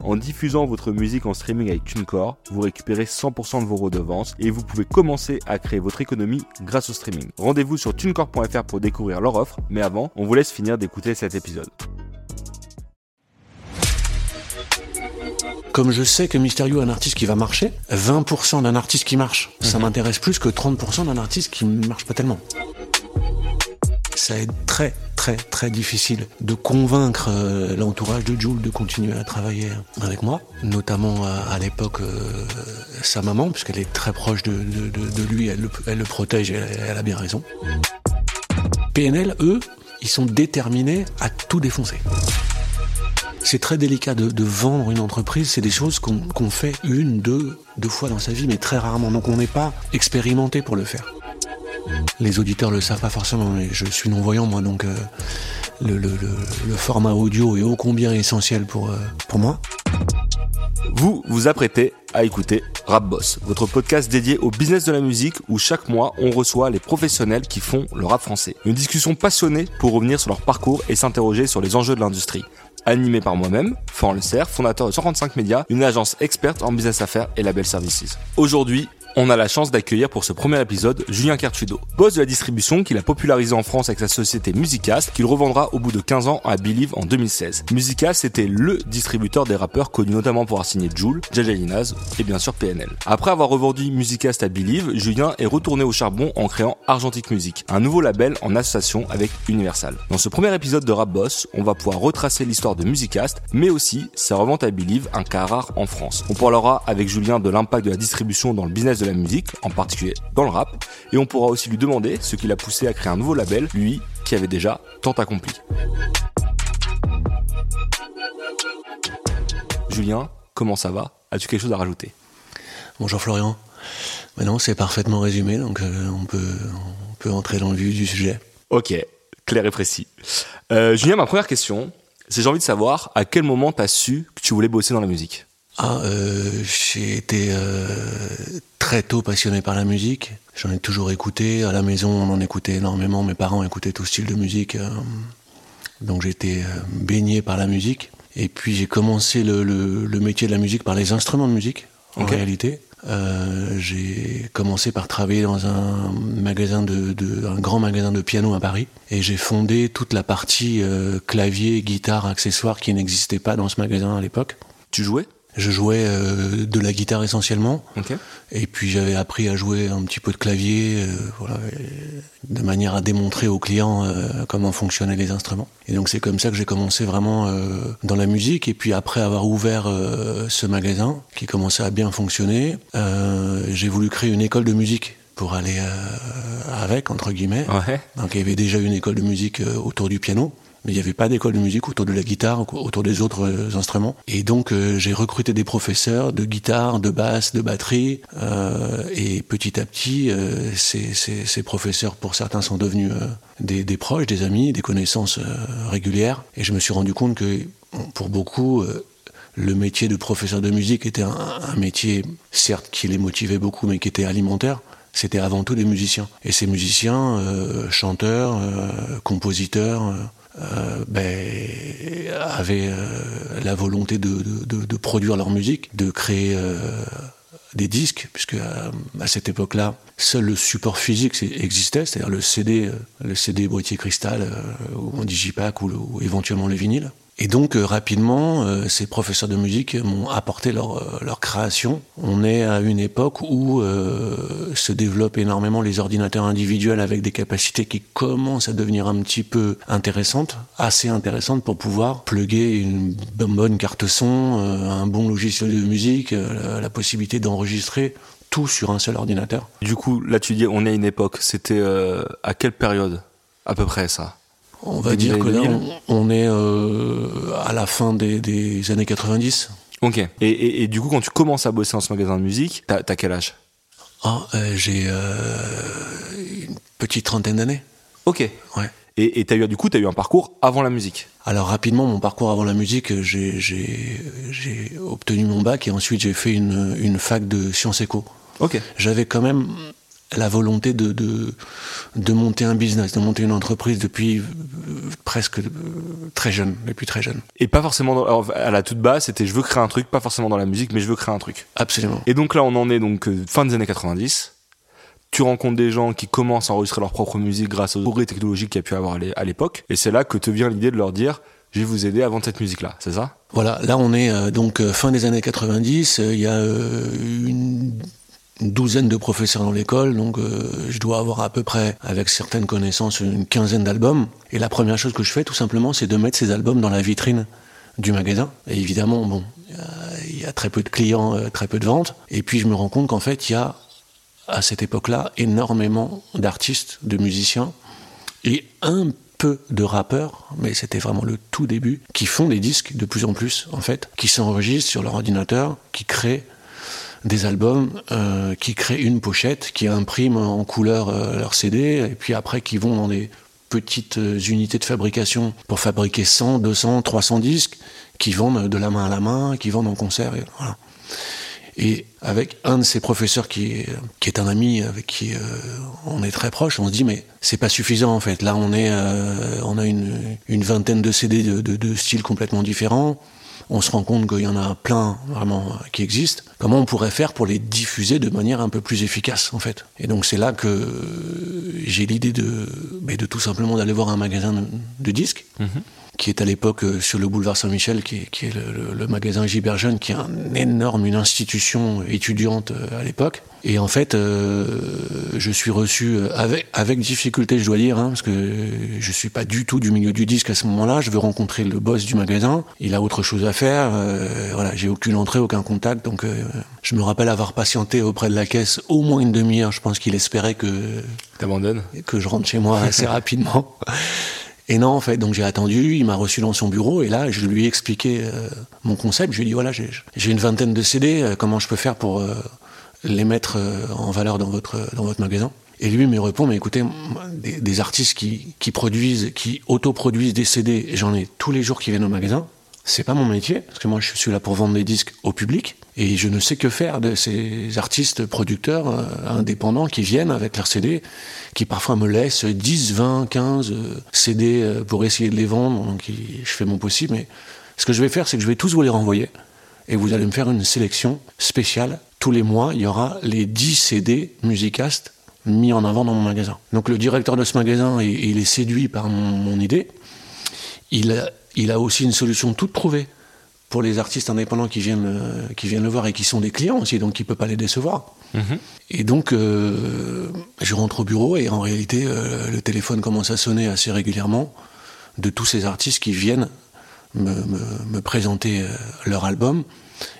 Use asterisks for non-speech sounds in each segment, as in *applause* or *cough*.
en diffusant votre musique en streaming avec TuneCore, vous récupérez 100% de vos redevances et vous pouvez commencer à créer votre économie grâce au streaming. Rendez-vous sur tunecore.fr pour découvrir leur offre, mais avant, on vous laisse finir d'écouter cet épisode. Comme je sais que Mysterio est un artiste qui va marcher, 20% d'un artiste qui marche, ça m'intéresse plus que 30% d'un artiste qui ne marche pas tellement. Ça est très très très difficile de convaincre euh, l'entourage de Jules de continuer à travailler avec moi, notamment à, l'époque euh, sa maman, puisqu'elle est très proche de, lui, elle le, protège et elle, a bien raison. PNL, eux, ils sont déterminés à tout défoncer. C'est très délicat de, vendre une entreprise, c'est des choses qu'on fait une, deux, deux fois dans sa vie, mais très rarement. Donc on n'est pas expérimenté pour le faire. Les auditeurs le savent pas forcément, mais je suis non-voyant moi, donc euh, le, format audio est ô combien essentiel pour, euh, pour moi. Vous vous apprêtez à écouter Rap Boss, votre podcast dédié au business de la musique où chaque mois on reçoit les professionnels qui font le rap français. Une discussion passionnée pour revenir sur leur parcours et s'interroger sur les enjeux de l'industrie animé par moi-même, Florent Le fondateur de 135 Médias, une agence experte en business affaires et label services. Aujourd'hui, on a la chance d'accueillir pour ce premier épisode Julien Cartudo, boss de la distribution qu'il a popularisé en France avec sa société Musicast, qu'il revendra au bout de 15 ans à Believe en 2016. Musicast c'était le distributeur des rappeurs connus notamment pour avoir signé Joule, Jaja Linaz et bien sûr PNL. Après avoir revendu Musicast à Believe, Julien est retourné au charbon en créant Argentic Music, un nouveau label en association avec Universal. Dans ce premier épisode de Rap Boss, on va pouvoir retracer l'histoire de Musicast, mais aussi sa revente à Believe, un cas rare en France. On parlera avec Julien de l'impact de la distribution dans le business de la musique, en particulier dans le rap, et on pourra aussi lui demander ce qui l'a poussé à créer un nouveau label, lui qui avait déjà tant accompli. Julien, comment ça va? As-tu quelque chose à rajouter? Bonjour Florian. Maintenant, c'est parfaitement résumé, donc euh, on, peut, on peut entrer dans le vif du sujet. Ok, clair et précis. Euh, Julien, ma première question, c'est j'ai envie de savoir à quel moment tu as su que tu voulais bosser dans la musique? Ah, euh, j'ai été euh, très tôt passionné par la musique. J'en ai toujours écouté. À la maison, on en écoutait énormément. Mes parents écoutaient tout style de musique. Euh, donc j'étais euh, baigné par la musique. Et puis j'ai commencé le, le, le, métier de la musique par les instruments de musique, en okay. réalité. Euh, j'ai commencé par travailler dans un magasin de, de, un grand magasin de piano à Paris et j'ai fondé toute la partie clavier, guitare, accessoires qui n'existait pas dans ce magasin à l'époque. Tu jouais? Je jouais euh, de la guitare essentiellement, okay. et puis j'avais appris à jouer un petit peu de clavier, euh, voilà, de manière à démontrer aux clients euh, comment fonctionnaient les instruments. Et donc c'est comme ça que j'ai commencé vraiment euh, dans la musique. Et puis après avoir ouvert euh, ce magasin qui commençait à bien fonctionner, j'ai voulu créer une école de musique pour aller avec entre guillemets. Ouais. Donc il y avait déjà une école de musique autour du piano mais il n'y avait pas d'école de musique autour de la guitare, autour des autres euh, instruments. Et donc euh, j'ai recruté des professeurs de guitare, de basse, de batterie, euh, et petit à petit, ces, ces, professeurs, pour certains, sont devenus des, des, proches, des amis, des connaissances régulières. Et je me suis rendu compte que pour beaucoup, le métier de professeur de musique était un, métier, certes, qui les motivait beaucoup, mais qui était alimentaire c'était avant tout des musiciens. Et ces musiciens, chanteurs, compositeurs, euh, ben, avaient la volonté de, produire leur musique, de créer des disques, puisque à, cette époque-là, seul le support physique existait, c'est-à-dire le CD, le CD boîtier cristal, ou en digipack, ou, ou éventuellement le vinyle. Et donc euh, rapidement, euh, ces professeurs de musique m'ont apporté leur, euh, leur, création. On est à une époque où se développent énormément les ordinateurs individuels avec des capacités qui commencent à devenir un petit peu intéressantes, assez intéressantes pour pouvoir plugger une bonne carte son, un bon logiciel de musique, la possibilité d'enregistrer tout sur un seul ordinateur. Du coup, là tu dis on est à une époque, c'était à quelle période à peu près ça? On va dire que là, on, est à la fin des, années 90. Ok. Et, du coup, quand tu commences à bosser dans ce magasin de musique, t'as as quel âge? Ah, j'ai une petite trentaine d'années. Ok. Ouais. Et tu as eu, du coup, tu as eu un parcours avant la musique? Alors rapidement, mon parcours avant la musique, j'ai obtenu mon bac et ensuite j'ai fait une, une, fac de sciences éco. Ok. J'avais quand même la volonté de, de, de, monter un business, de monter une entreprise depuis euh, presque euh, très jeune, depuis très jeune. Et pas forcément, à la toute base, c'était je veux créer un truc, pas forcément dans la musique, mais je veux créer un truc. Absolument. Et donc là, on en est donc euh, fin des années 90 tu rencontres des gens qui commencent à enregistrer leur propre musique grâce aux progrès technologiques qu'il y a pu avoir à l'époque. Et c'est là que te vient l'idée de leur dire, je vais vous aider à vendre cette musique-là, c'est ça? Voilà, là on est euh, donc fin des années 90, euh, il y a une douzaine de professeurs dans l'école, donc je dois avoir à peu près, avec certaines connaissances, une quinzaine d'albums. Et la première chose que je fais, tout simplement, c'est de mettre ces albums dans la vitrine du magasin. Et évidemment, bon, il y a très peu de clients, très peu de ventes. Et puis je me rends compte qu'en fait, il y a à cette époque-là énormément d'artistes, de musiciens et un peu de rappeurs, mais c'était vraiment le tout début, qui font des disques de plus en plus en fait, qui s'enregistrent sur leur ordinateur, qui créent des albums, euh, qui créent une pochette, qui impriment en couleur euh, leur CD, et puis après qui vont dans des petites euh, unités de fabrication pour fabriquer 100, 200, 300 disques, qui vendent de la main à la main, qui vendent en concert, et voilà. Et avec un de ses professeurs qui est, qui est un ami avec qui euh, on est très proche, on se dit mais c'est pas suffisant en fait. Là on est, euh, on a une, une, vingtaine de CD de, de, de, styles complètement différents. On se rend compte qu'il y en a plein vraiment qui existent. Comment on pourrait faire pour les diffuser de manière un peu plus efficace en fait? Et donc c'est là que j'ai l'idée de, de tout simplement d'aller voir un magasin de, disques. Mm-hmm qui est à l'époque euh, sur le boulevard Saint-Michel, qui, est le, magasin Gilbert Jeune, qui est un énorme, une institution étudiante euh, à l'époque. Et en fait, euh, je suis reçu avec, avec difficulté, je dois dire, hein, parce que je suis pas du tout du milieu du disque à ce moment-là. Je veux rencontrer le boss du magasin. Il a autre chose à faire. voilà, j'ai aucune entrée, aucun contact. Donc, je me rappelle avoir patienté auprès de la caisse au moins une demi-heure. Je pense qu'il espérait que t'abandonnes, que je rentre chez moi assez rapidement. Et non, en fait, donc j'ai attendu, il m'a reçu dans son bureau, et là, je lui ai expliqué euh, mon concept. Je lui ai dit, voilà, j'ai une vingtaine de CD, euh, comment je peux faire pour euh, les mettre en valeur dans votre, dans votre magasin? Et lui me répond, mais écoutez, des, artistes qui, qui produisent, qui autoproduisent des CD, j'en ai tous les jours qui viennent au magasin. C'est pas mon métier, parce que moi je suis là pour vendre des disques au public, et je ne sais que faire de ces artistes producteurs euh, indépendants qui viennent avec leurs CD, qui parfois me laissent 10, 20, 15 CD pour essayer de les vendre, donc je fais mon possible, mais ce que je vais faire, c'est que je vais tous vous les renvoyer, et vous allez me faire une sélection spéciale. Tous les mois, il y aura les 10 CD musicastes mis en avant dans mon magasin. Donc le directeur de ce magasin, il, est séduit par mon, mon idée. Il il a aussi une solution toute trouvée pour les artistes indépendants qui viennent, euh, qui viennent le voir et qui sont des clients aussi, donc il ne peut pas les décevoir. Mhm. Et donc, euh, je rentre au bureau et en réalité, euh, le téléphone commence à sonner assez régulièrement de tous ces artistes qui viennent me, présenter leur album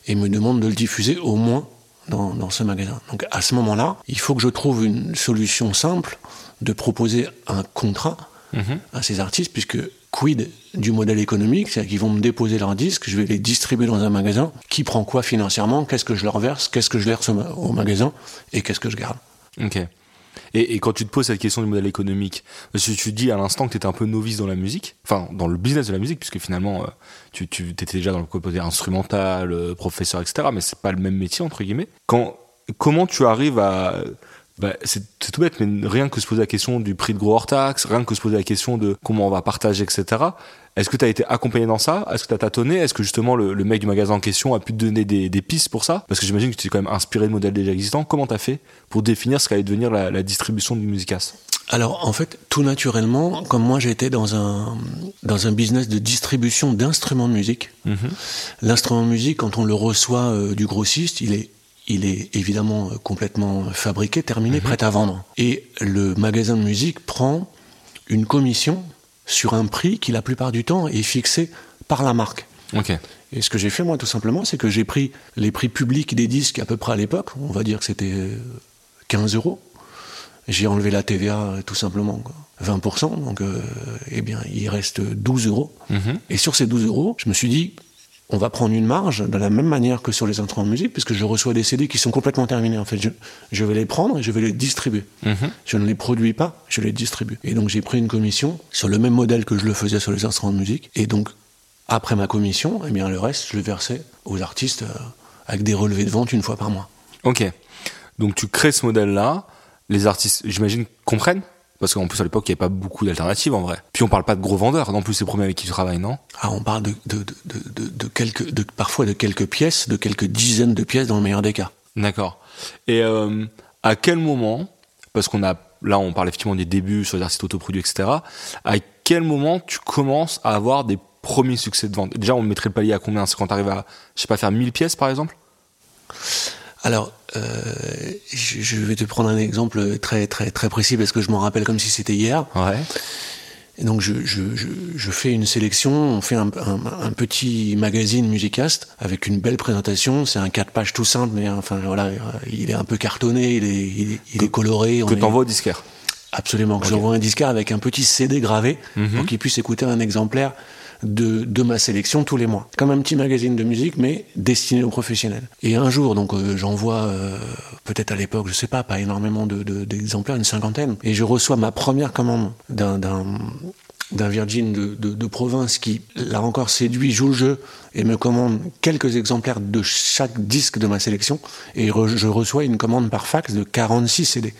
et me demandent de le diffuser au moins dans, dans ce magasin. Donc à ce moment-là, il faut que je trouve une solution simple de proposer un contrat mhm. à ces artistes, puisque quid du modèle économique, c'est-à-dire qu'ils vont me déposer leurs disques, je vais les distribuer dans un magasin, qui prend quoi financièrement, qu'est-ce que je leur verse, qu'est-ce que je verse au magasin? Et qu'est-ce que je garde? Ok. Et, quand tu te poses cette question du modèle économique, parce que tu dis à l'instant que tu étais un peu novice dans la musique, enfin dans le business de la musique, puisque finalement euh, tu, tu étais déjà dans le côté instrumental, euh, professeur, etc., mais c'est pas le même métier, entre guillemets. Quand, comment tu arrives à bah, c'est tout bête, mais rien que se poser la question du prix de gros hors taxe, rien que se poser la question de comment on va partager, etc. Est-ce que tu as été accompagné dans ça? Est-ce que tu as tâtonné? Est-ce que justement le, mec du magasin en question a pu te donner des, pistes pour ça? Parce que j'imagine que tu es quand même inspiré de modèles déjà existants. Comment tu as fait pour définir ce qu'allait devenir la, distribution du Musicas? Alors en fait, tout naturellement, comme moi j'ai été dans un, dans un business de distribution d'instruments de musique, mm-hmm. l'instrument de musique, quand on le reçoit euh, du grossiste, il est il est évidemment euh, complètement fabriqué, terminé, mhm. prêt à vendre. Et le magasin de musique prend une commission sur un prix qui la plupart du temps est fixé par la marque. Et ce que j'ai fait moi tout simplement, c'est que j'ai pris les prix publics des disques à peu près à l'époque, on va dire que c'était 15 euh, euros. j'ai enlevé la TVA euh, tout simplement. Quoi. 20%, donc euh, eh bien, il reste 12 euros. Mhm. Et sur ces 12 euros, je me suis dit, on va prendre une marge de la même manière que sur les instruments de musique, puisque je reçois des CD qui sont complètement terminés. En fait, je, je vais les prendre et je vais les distribuer. Mhm. Je ne les produis pas, je les distribue. Et donc j'ai pris une commission sur le même modèle que je le faisais sur les instruments de musique. Et donc, après ma commission, eh bien, le reste, je le versais aux artistes euh, avec des relevés de vente une fois par mois. Ok. Donc tu crées ce modèle-là, les artistes, j'imagine, comprennent parce qu'en plus à l'époque il n'y avait pas beaucoup d'alternatives en vrai. Puis on parle pas de gros vendeurs, non plus c'est premiers avec qui tu travailles, non? Ah, on parle de, de, de, de, quelques, de, parfois de quelques pièces, de quelques dizaines de pièces dans le meilleur des cas. D'accord. Et euh, à quel moment, parce qu'on a là on parle effectivement des débuts sur les artistes autoproduits, etc. À quel moment tu commences à avoir des premiers succès de vente? Déjà on mettrait le palier à combien? C'est quand tu arrives à, je sais pas, faire 1000 pièces par exemple? Alors, je, je vais te prendre un exemple très très très précis parce que je m'en rappelle comme si c'était hier. Ouais. Et donc je, je, je, je fais une sélection, on fait un, un, un petit magazine Musicast avec une belle présentation. C'est un 4 pages tout simple, mais enfin voilà, il est un peu cartonné, il est, il est, il est coloré. Que est- t'envoies au disquaire. Absolument, que Ok. j'envoie un disquaire avec un petit CD gravé Mhm. pour qu'il puisse écouter un exemplaire de, ma sélection tous les mois. Comme un petit magazine de musique, mais destiné aux professionnels. Et un jour, donc euh, j'envoie, euh, peut-être à l'époque, je sais pas, pas énormément de- de- d'exemplaires, une cinquantaine, et je reçois ma première commande d'un Virgin de, province qui, là encore, séduit, joue le jeu et me commande quelques exemplaires de chaque disque de ma sélection. Et je reçois une commande par fax de 46 CD.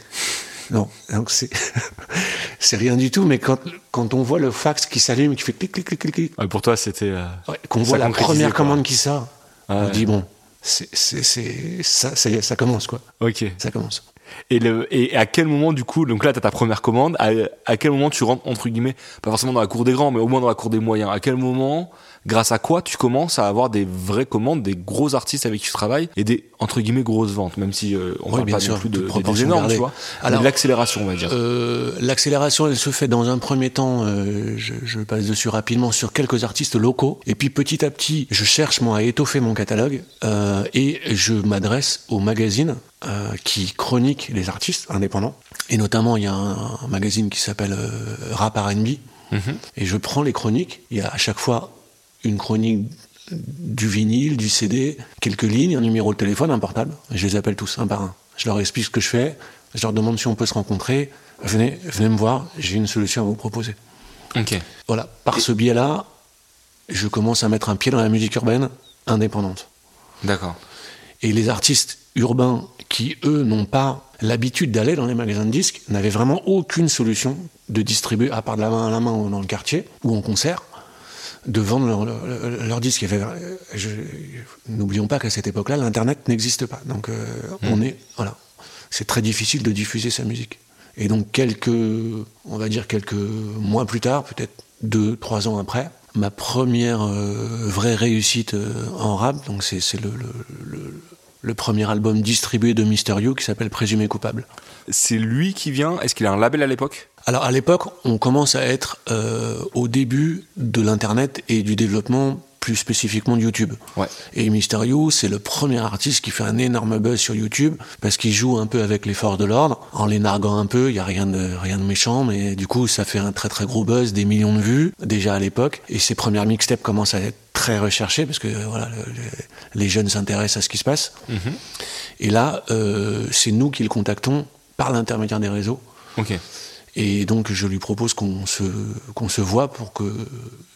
Non, donc c'est *laughs* c'est rien du tout, mais quand, quand on voit le fax qui s'allume, qui fait clic, clic, clic, clic, Ouais, pour toi c'était. euh, ouais, qu'on voit la première quoi. commande qui sort, on Ouais. dit bon, c'est c'est- c'est- ça, ça commence quoi, Ok. ça commence. Et, le, et à quel moment, du coup, donc là, tu as ta première commande, à, à quel moment tu rentres, entre guillemets, pas forcément dans la cour des grands, mais au moins dans la cour des moyens À quel moment, grâce à quoi, tu commences à avoir des vraies commandes, des gros artistes avec qui tu travailles, et des, entre guillemets, grosses ventes, même si euh, on Oui, parle bien pas sûr, non plus de, de- des énormes, tu vois, Alors, l'accélération, on va dire. Euh, L'accélération, elle se fait dans un premier temps, euh, je, je passe dessus rapidement, sur quelques artistes locaux. Et puis petit à petit, je cherche moi à étoffer mon catalogue euh, et je m'adresse aux magazines euh, qui chroniquent les artistes indépendants. Et notamment, il y a un, un magazine qui s'appelle euh, Rap R&B. Mhm. Et je prends les chroniques. Il y a à chaque fois une chronique du vinyle, du CD, quelques lignes, un numéro de téléphone, un portable. Je les appelle tous un par un. Je leur explique ce que je fais. Je leur demande si on peut se rencontrer. Venez, venez me voir. J'ai une solution à vous proposer. Ok. Voilà. Par ce biais-là, je commence à mettre un pied dans la musique urbaine indépendante. D'accord. Et les artistes urbains qui, eux, n'ont pas l'habitude d'aller dans les magasins de disques, n'avaient vraiment aucune solution de distribuer, à part de la main à la main ou dans le quartier ou en concert, de vendre leur, je- N'oublions pas qu'à cette époque-là, l'Internet n'existe pas. Donc, euh, on est. Voilà. C'est très difficile de diffuser sa musique. Et donc, quelques. On va dire quelques mois plus tard, peut-être deux, trois ans après, ma première euh, vraie réussite euh, en rap, donc c'est c'est le, le- le- le premier album distribué de Mister You qui s'appelle Présumé coupable. C'est lui qui vient, est-ce qu'il a un label à l'époque? Alors à l'époque, on commence à être euh, au début de l'Internet et du développement plus spécifiquement de YouTube. Ouais. Et Mysterio, c'est le premier artiste qui fait un énorme buzz sur YouTube parce qu'il joue un peu avec les forces de l'ordre en les narguant un peu. Il y a rien de rien de méchant, mais du coup, ça fait un très très gros buzz, des millions de vues déjà à l'époque. Et ses premières mixtapes commencent à être très recherchées parce que voilà, le- le- les jeunes s'intéressent à ce qui se passe. Et là, euh, c'est nous qui le contactons par l'intermédiaire des réseaux. Ok. Et donc je lui propose qu'on se, qu'on se voit pour que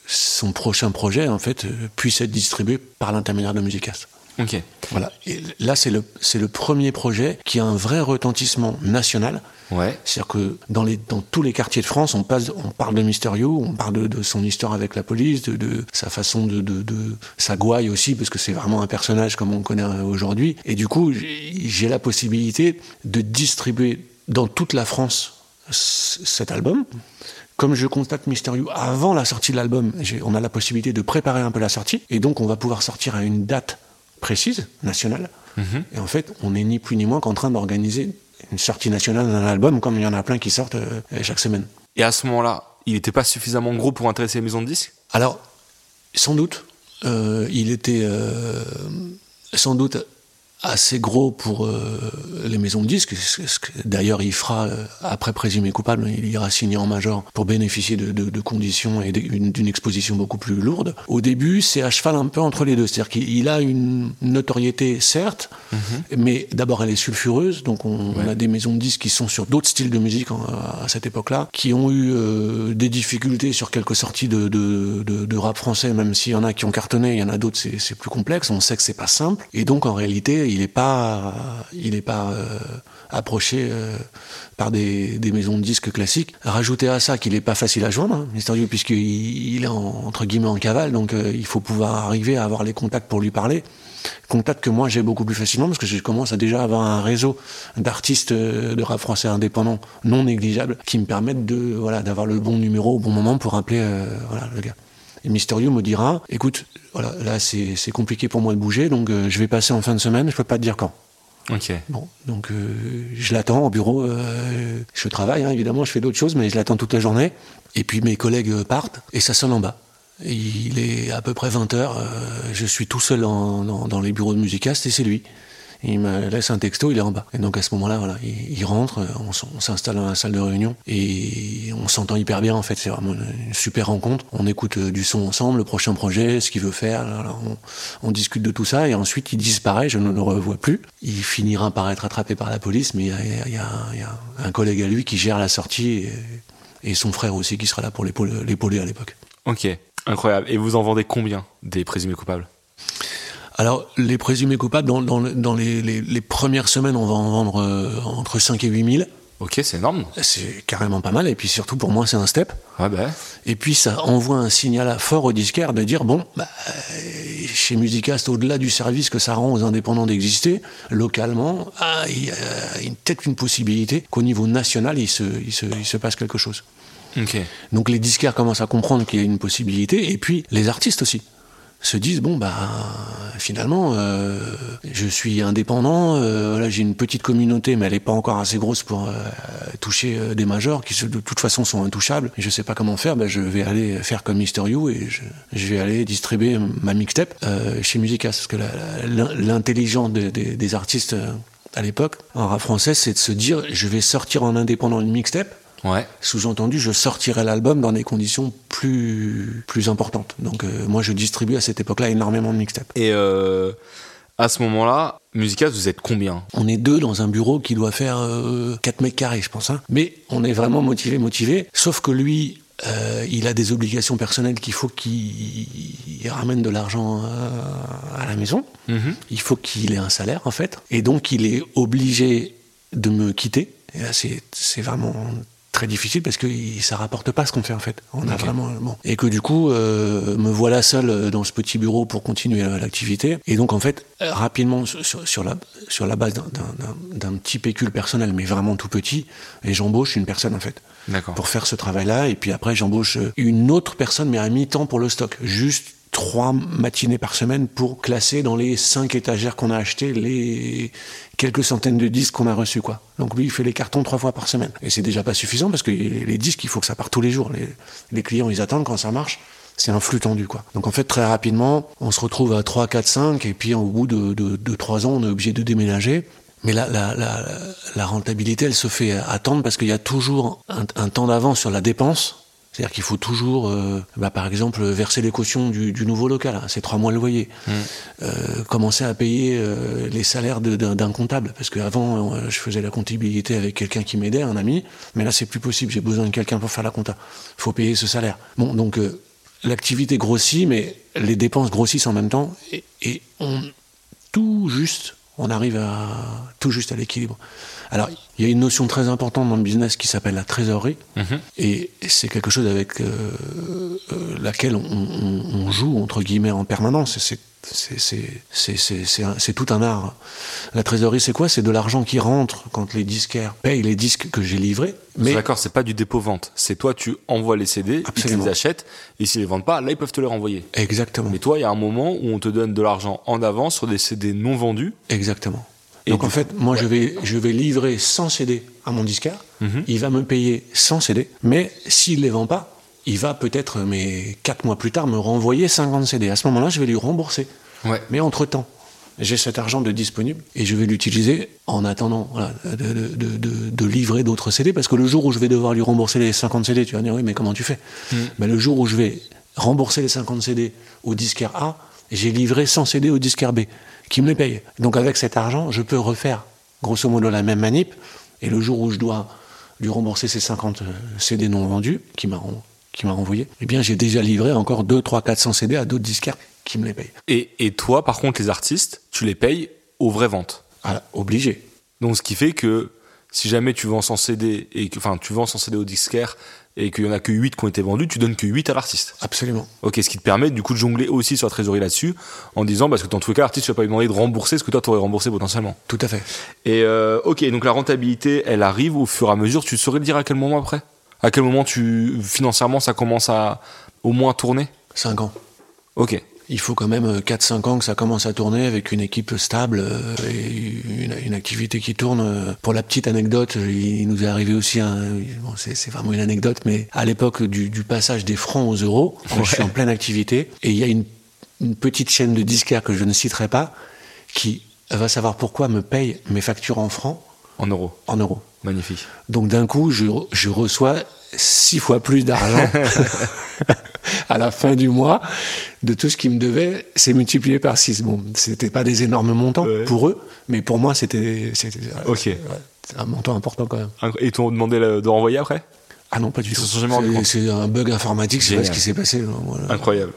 son prochain projet en fait puisse être distribué par l'intermédiaire de Musicast. Ok. Voilà. Et là c'est le, c'est le premier projet qui a un vrai retentissement national. Ouais. C'est-à-dire que dans, les, dans tous les quartiers de France, on, passe, on parle de Mister You, on parle de, de son histoire avec la police, de, de sa façon de, de, de sa gouaille aussi, parce que c'est vraiment un personnage comme on le connaît aujourd'hui. Et du coup, j'ai la possibilité de distribuer dans toute la France cet album. Comme je constate Mister You avant la sortie de l'album, on a la possibilité de préparer un peu la sortie, et donc on va pouvoir sortir à une date précise, nationale. Et en fait, on n'est ni plus ni moins qu'en train d'organiser une sortie nationale d'un album, comme il y en a plein qui sortent euh, chaque semaine. Et à ce moment-là, il n'était pas suffisamment gros pour intéresser les maisons de disques? Alors, sans doute, euh, il était euh, sans doute assez gros pour euh, les maisons de disques. D'ailleurs, il fera, euh, après Présumé coupable, il ira signer en major pour bénéficier de, de, de conditions et d'une exposition beaucoup plus lourde. Au début, c'est à cheval un peu entre les deux. C'est-à-dire qu'il a une notoriété, certes, mm -hmm. mais d'abord, elle est sulfureuse. Donc, on, ouais. on, a des maisons de disques qui sont sur d'autres styles de musique en, à cette époque-là, qui ont eu euh, des difficultés sur quelques sorties de, de, de rap français, même s'il y en a qui ont cartonné, il y en a d'autres, c'est plus complexe. On sait que c'est pas simple. Et donc, en réalité, il n'est pas, euh, approché euh, par des, maisons de disques classiques. Rajouter à ça qu'il n'est pas facile à joindre, hein, puisqu'il il est en, entre guillemets en cavale, donc euh, il faut pouvoir arriver à avoir les contacts pour lui parler. Contacts que moi j'ai beaucoup plus facilement parce que je commence à déjà avoir un réseau d'artistes de rap français indépendants non négligeables qui me permettent de voilà d'avoir le bon numéro au bon moment pour appeler voilà le gars. Et Mysterio me dira, écoute, voilà, là c'est compliqué pour moi de bouger, donc euh, je vais passer en fin de semaine, je peux pas te dire quand. Ok. Bon, donc euh, je l'attends au bureau. Euh, je travaille, hein, évidemment, je fais d'autres choses, mais je l'attends toute la journée. Et puis mes collègues partent et ça sonne en bas. Et il est à peu près 20 heures. je suis tout seul en, dans les bureaux de Musicast et c'est lui. Il me laisse un texto, il est en bas. Et donc à ce moment-là, voilà, il, rentre, on, s'installe dans la salle de réunion et on s'entend hyper bien en fait. C'est vraiment une super rencontre. On écoute du son ensemble, le prochain projet, ce qu'il veut faire. On, discute de tout ça et ensuite il disparaît, je ne le revois plus. Il finira par être attrapé par la police, mais il y a un collègue à lui qui gère la sortie et, et son frère aussi qui sera là pour l'épauler à l'époque. Ok, incroyable. Et vous en vendez combien des présumés coupables? Alors, les présumés coupables, dans, dans, dans les, les, les, premières semaines, on va en vendre euh, entre 5 et 8 000. Ok, c'est énorme. C'est carrément pas mal. Et puis surtout, pour moi, c'est un step. Bah. Et puis, ça envoie un signal fort au disquaire de dire bon, bah, chez Musicast, au-delà du service que ça rend aux indépendants d'exister, localement, ah, il y a peut-être une possibilité qu'au niveau national, il se, il, se, il se passe quelque chose. Okay. Donc, les disquaires commencent à comprendre qu'il y a une possibilité. Et puis, les artistes aussi se disent bon bah finalement euh, je suis indépendant euh, j'ai une petite communauté mais elle est pas encore assez grosse pour euh, toucher des majors qui de toute façon sont intouchables. Et je sais pas comment faire bah, je vais aller faire comme Mister You et je, vais aller distribuer ma mixtape chez Musicas parce que l'intelligence de, de, des artistes à l'époque en rap français c'est de se dire je vais sortir en indépendant une mixtape Ouais. Sous-entendu, je sortirai l'album dans des conditions plus, plus importantes. Donc, euh, moi, je distribue à cette époque-là énormément de mixtapes. Et euh, à ce moment-là, Musicas, vous êtes combien? On est deux dans un bureau qui doit faire euh, 4 mètres carrés, je pense. Hein. Mais on est vraiment motivé, motivé. Sauf que lui, euh, il a des obligations personnelles qu'il faut qu'il ramène de l'argent à la maison. -hmm. Il faut qu'il ait un salaire, en fait. Et donc, il est obligé de me quitter. Et là, c'est vraiment très difficile parce que ça rapporte pas ce qu'on fait en fait. On a vraiment bon. Et que du coup euh, me voilà seul dans ce petit bureau pour continuer l'activité. Et donc en fait rapidement sur, sur la sur la base d'un petit pécule personnel mais vraiment tout petit et j'embauche une personne en fait pour faire ce travail là et puis après j'embauche une autre personne mais à mi-temps pour le stock. Juste trois matinées par semaine pour classer dans les cinq étagères qu'on a acheté les quelques centaines de disques qu'on a reçus quoi. Donc lui il fait les cartons trois fois par semaine et c'est déjà pas suffisant parce que les disques il faut que ça parte tous les jours. Les, les clients ils attendent quand ça marche. C'est un flux tendu quoi. Donc en fait très rapidement on se retrouve à 3, 4, 5 et puis au bout de, de, de 3 ans on est obligé de déménager. Mais la, la, rentabilité elle se fait attendre parce qu'il y a toujours un temps d'avance sur la dépense c'est-à-dire qu'il faut toujours, euh, bah, par exemple, verser les cautions du, du nouveau local, hein, c'est trois mois le loyer. Mmh. Euh, commencer à payer euh, les salaires d'un comptable, parce qu'avant, je faisais la comptabilité avec quelqu'un qui m'aidait, un ami, mais là, c'est plus possible, j'ai besoin de quelqu'un pour faire la compta. Il faut payer ce salaire. Bon, donc, l'activité grossit, mais les dépenses grossissent en même temps, et, et on, tout juste, on arrive à tout juste à l'équilibre. Alors, il y a une notion très importante dans le business qui s'appelle la trésorerie, mmh. et c'est quelque chose avec euh, euh, laquelle on, on, on, joue, entre guillemets, en permanence. C'est tout un art. La trésorerie, c'est quoi? C'est de l'argent qui rentre quand les disquaires payent les disques que j'ai livrés. Mais... D'accord, c'est pas du dépôt-vente. C'est toi, tu envoies les CD, Absolument. ils les achètent, et s'ils les vendent pas, là, ils peuvent te les renvoyer. Exactement. Mais toi, il y a un moment où on te donne de l'argent en avance sur des CD non vendus. Exactement. Et Donc en fait, moi ouais. je, vais, je vais livrer 100 CD à mon disquaire, mm -hmm. il va me payer 100 CD, mais s'il ne les vend pas, il va peut-être, mais 4 mois plus tard, me renvoyer 50 CD. À ce moment-là, je vais lui rembourser. Ouais. Mais entre-temps, j'ai cet argent de disponible et je vais l'utiliser en attendant de, livrer d'autres CD parce que le jour où je vais devoir lui rembourser les 50 CD, tu vas dire oui mais comment tu fais mm. ben, Le jour où je vais rembourser les 50 CD au disquaire A, j'ai livré 100 CD au disquaire B qui me les paye. Donc avec cet argent, je peux refaire grosso modo la même manip et le jour où je dois lui rembourser ces 50 euh, CD non vendus qui m'a qui m'a renvoyé, eh bien j'ai déjà livré encore 2, 3, 400 CD à d'autres disquaires qui me les payent. Et, et, toi, par contre, les artistes, tu les payes aux vraies ventes ah, Obligé. Donc ce qui fait que si jamais tu vends 100 CD, et que, enfin tu vends 100 CD au disquaire et qu'il y en a que 8 qui ont été vendus, tu donnes que 8 à l'artiste. Absolument. Ok, ce qui te permet du coup de jongler aussi sur la trésorerie là-dessus, en disant parce que dans tous les cas, l'artiste ne va pas lui demander de rembourser ce que toi tu aurais remboursé potentiellement. Tout à fait. Et euh, ok, donc la rentabilité, elle arrive au fur et à mesure. Tu saurais le dire à quel moment après? À quel moment tu financièrement ça commence à au moins tourner? 5 ans. Ok il faut quand même 4-5 euh, ans que ça commence à tourner avec une équipe stable euh, et une, activité qui tourne. Euh, pour la petite anecdote, il nous est arrivé aussi, un, bon, c'est vraiment une anecdote, mais à l'époque du, passage des francs aux euros, je suis en pleine activité, et il y a une, petite chaîne de disquaires que je ne citerai pas, qui va savoir pourquoi me paye mes factures en francs. En euros. En euros. Magnifique. Donc d'un coup, je, je reçois six fois plus d'argent *laughs* à la fin du mois de tout ce qui me devait, c'est multiplié par 6. Bon, c'était pas des énormes montants pour eux, mais pour moi, c'était ok un montant important quand même. Et t'ont demandé de renvoyer après? Ah non, pas du tout. C'est un bug informatique, c'est pas ce qui s'est passé. Incroyable.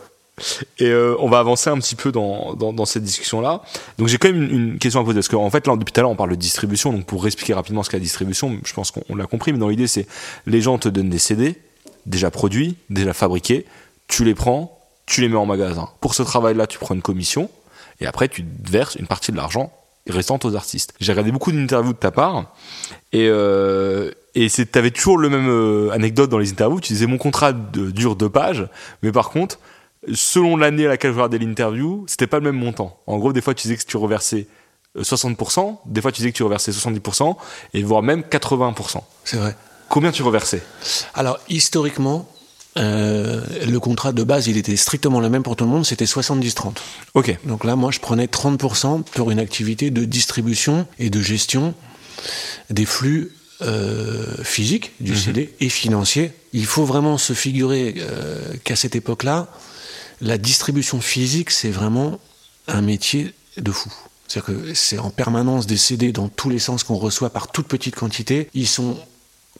Et euh, on va avancer un petit peu dans, dans, cette discussion-là. Donc j'ai quand même une, question à poser parce qu'en fait là depuis tout à l'heure on parle de distribution. Donc pour expliquer rapidement ce qu'est la distribution, je pense qu'on l'a compris. Mais dans l'idée c'est les gens te donnent des CD déjà produits, déjà fabriqués. Tu les prends, tu les mets en magasin. Pour ce travail-là, tu prends une commission et après tu verses une partie de l'argent restante aux artistes. J'ai regardé beaucoup d'interviews de ta part et euh, et toujours le même euh, anecdote dans les interviews. Tu disais mon contrat dure deux pages, mais par contre selon l'année à laquelle je regardais l'interview, c'était pas le même montant. En gros, des fois, tu disais que tu reversais 60%, euh, des fois, tu disais que tu reversais 70%, et voire même 80%. C'est vrai. Combien tu reversais Alors, historiquement, euh, le contrat de base, il était strictement le même pour tout le monde, c'était 70-30. Ok. Donc là, moi, je prenais 30% pour une activité de distribution et de gestion des flux euh, physiques du mhm. CD et financiers. Il faut vraiment se figurer qu'à cette époque-là, la distribution physique, c'est vraiment un métier de fou. C'est-à-dire que c'est en permanence des CD dans tous les sens qu'on reçoit par toute petite quantité. Ils sont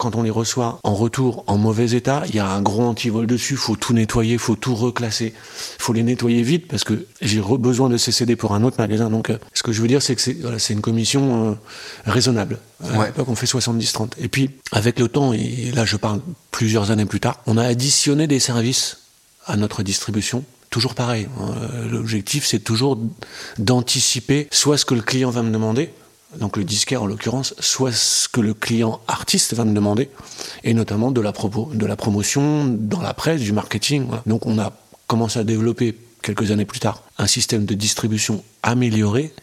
quand on les reçoit en retour en mauvais état, il y a un gros antivol dessus, faut tout nettoyer, faut tout reclasser, faut les nettoyer vite parce que j'ai besoin de ces CD pour un autre magasin. Donc, euh, ce que je veux dire, c'est que c'est une commission euh, raisonnable. À l'époque, on fait 70-30. Et puis, avec le temps, et là, je parle plusieurs années plus tard, on a additionné des services à notre distribution. Toujours pareil. Euh, l'objectif, c'est toujours d'anticiper soit ce que le client va me demander, donc le disquaire en l'occurrence, soit ce que le client artiste va me demander, et notamment de la, de la promotion dans la presse, du marketing. Donc on a commencé à développer quelques années plus tard un système de distribution amélioré,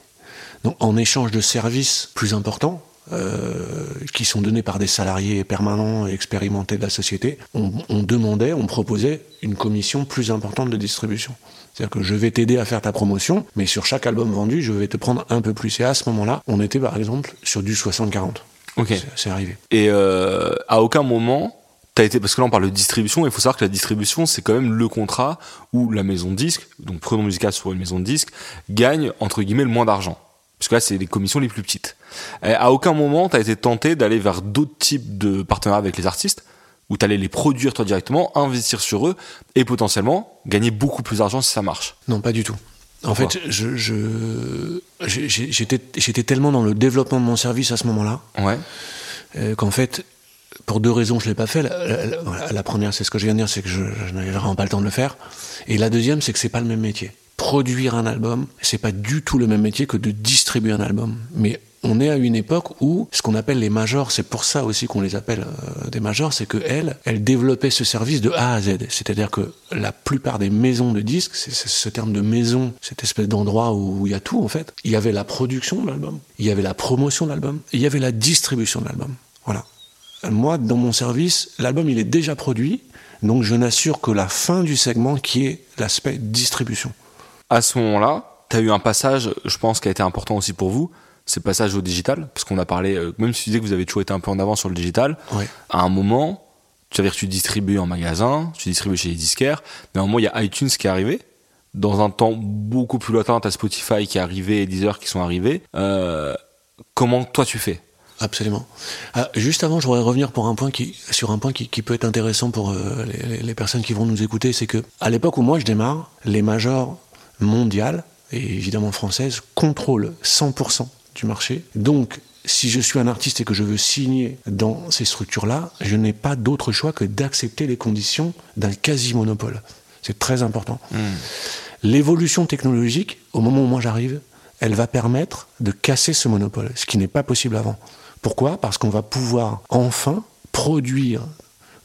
donc en échange de services plus importants, euh, qui sont donnés par des salariés permanents et expérimentés de la société, on, demandait, on proposait une commission plus importante de distribution. C'est-à-dire que je vais t'aider à faire ta promotion, mais sur chaque album vendu, je vais te prendre un peu plus. Et à ce moment-là, on était par exemple sur du 60-40. Ok. C'est arrivé. Et euh, à aucun moment, T'as été, parce que là on parle de distribution, il faut savoir que la distribution c'est quand même le contrat où la maison de disque, donc Prenons Musical soit une maison de disque, gagne entre guillemets le moins d'argent. Parce que là, c'est les commissions les plus petites. Et à aucun moment, tu as été tenté d'aller vers d'autres types de partenariats avec les artistes, où tu allais les produire toi directement, investir sur eux, et potentiellement gagner beaucoup plus d'argent si ça marche. Non, pas du tout. En fait, je, je, j'étais, tellement dans le développement de mon service à ce moment-là, ouais. Euh, qu'en fait, pour deux raisons, je l'ai pas fait. La, première, c'est ce que je viens de dire, c'est que je, je n'avais vraiment pas le temps de le faire. Et la deuxième, c'est que c'est pas le même métier produire un album, c'est pas du tout le même métier que de distribuer un album. Mais on est à une époque où ce qu'on appelle les majors, c'est pour ça aussi qu'on les appelle euh, des majors, c'est que elles, elles développaient ce service de A à Z. C'est-à-dire que la plupart des maisons de disques, c'est ce terme de maison, cette espèce d'endroit où il y a tout en fait. Il y avait la production de l'album, il y avait la promotion de l'album, il y avait la distribution de l'album. Voilà. Moi, dans mon service, l'album il est déjà produit, donc je n'assure que la fin du segment qui est l'aspect distribution à ce moment-là, tu as eu un passage, je pense, qui a été important aussi pour vous, c'est le passage au digital, parce qu'on a parlé, euh, même si tu disais que vous avez toujours été un peu en avant sur le digital, à un moment, tu avais tu distribues en magasin, tu distribues chez les disquaires, mais à un moment, il y a iTunes qui est arrivé. Dans un temps beaucoup plus lointain, tu as Spotify qui est arrivé et Deezer qui sont arrivés. Euh, comment toi tu fais? Absolument. Ah, juste avant, je voudrais revenir pour un point qui, sur un point qui, peut être intéressant pour euh, les, les, personnes qui vont nous écouter, c'est que à l'époque où moi je démarre, les majors mondiales et évidemment françaises contrôlent 100% du marché. Donc, si je suis un artiste et que je veux signer dans ces structures-là, je n'ai pas d'autre choix que d'accepter les conditions d'un quasi-monopole. C'est très important. Hmm. L'évolution technologique, au moment où moi j'arrive, elle va permettre de casser ce monopole, ce qui n'est pas possible avant. Pourquoi? Parce qu'on va pouvoir enfin produire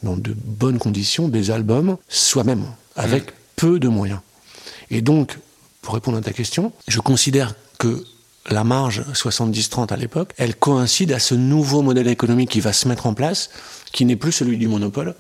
dans de bonnes conditions des albums soi-même, avec hmm. peu de moyens. Et donc, pour répondre à ta question, je considère que la marge 70-30 à l'époque, elle coïncide à ce nouveau modèle économique qui va se mettre en place, qui n'est plus celui du monopole,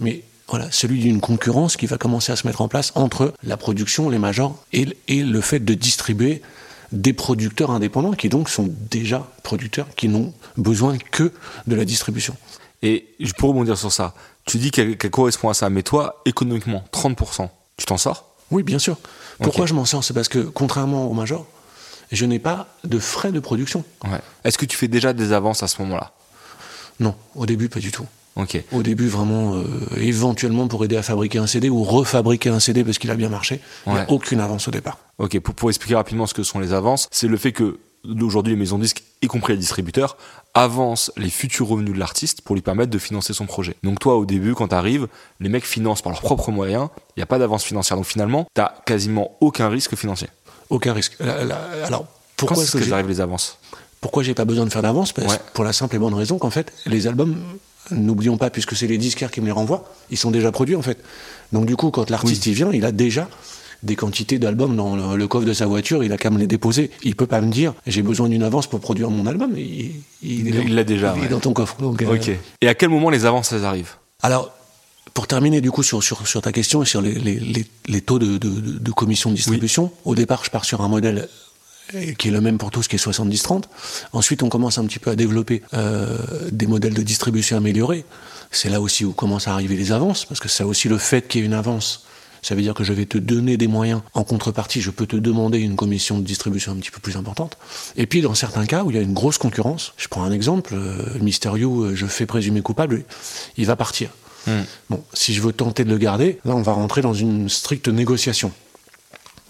mais voilà, celui d'une concurrence qui va commencer à se mettre en place entre la production, les majors, et, le fait de distribuer des producteurs indépendants qui donc sont déjà producteurs, qui n'ont besoin que de la distribution. Et je pourrais rebondir sur ça. Tu dis qu'elle correspond à ça, mais toi, économiquement, 30%, tu t'en sors? Oui, bien sûr. Pourquoi je m'en sors? C'est parce que, contrairement aux majors, je n'ai pas de frais de production. Est-ce que tu fais déjà des avances à ce moment-là? Non, au début, pas du tout. Ok. Au début, vraiment, euh, éventuellement pour aider à fabriquer un CD ou refabriquer un CD parce qu'il a bien marché. Il n'y a aucune avance au départ. Ok, pour, pour expliquer rapidement ce que sont les avances, c'est le fait que aujourd'hui les maisons disques, y compris les distributeurs, avancent les futurs revenus de l'artiste pour lui permettre de financer son projet. Donc toi, au début, quand tu arrives, les mecs financent par leurs propres moyens, il n'y a pas d'avance financière. Donc finalement, tu quasiment aucun risque financier. Aucun risque. alors, pourquoi est-ce que, j'arrive les avances? Pourquoi j'ai pas besoin de faire d'avance? Pour la simple et bonne raison qu'en fait, les albums, n'oublions pas, puisque c'est les disquaires qui me les renvoient, ils sont déjà produits en fait. Donc du coup, quand l'artiste il vient, il a déjà des quantités d'albums dans le, coffre de sa voiture, il a qu'à me les déposer. Il peut pas me dire j'ai besoin d'une avance pour produire mon album. Il l'a déjà. Il est dans ton coffre. Euh, ok. Et à quel moment les avances elles arrivent? Alors pour terminer du coup sur, sur, ta question et sur les, les, les, taux de, de, de, commission de distribution, au départ je pars sur un modèle euh, qui est le même pour tous, qui est 70-30. Ensuite on commence un petit peu à développer euh, des modèles de distribution améliorés. C'est là aussi où commencent à arriver les avances, parce que c'est aussi le fait qu'il y ait une avance. Ça veut dire que je vais te donner des moyens. En contrepartie, je peux te demander une commission de distribution un petit peu plus importante. Et puis, dans certains cas où il y a une grosse concurrence, je prends un exemple, euh, Mister You, je fais présumer coupable, il va partir. Hmm. Bon, si je veux tenter de le garder, là, on va rentrer dans une stricte négociation.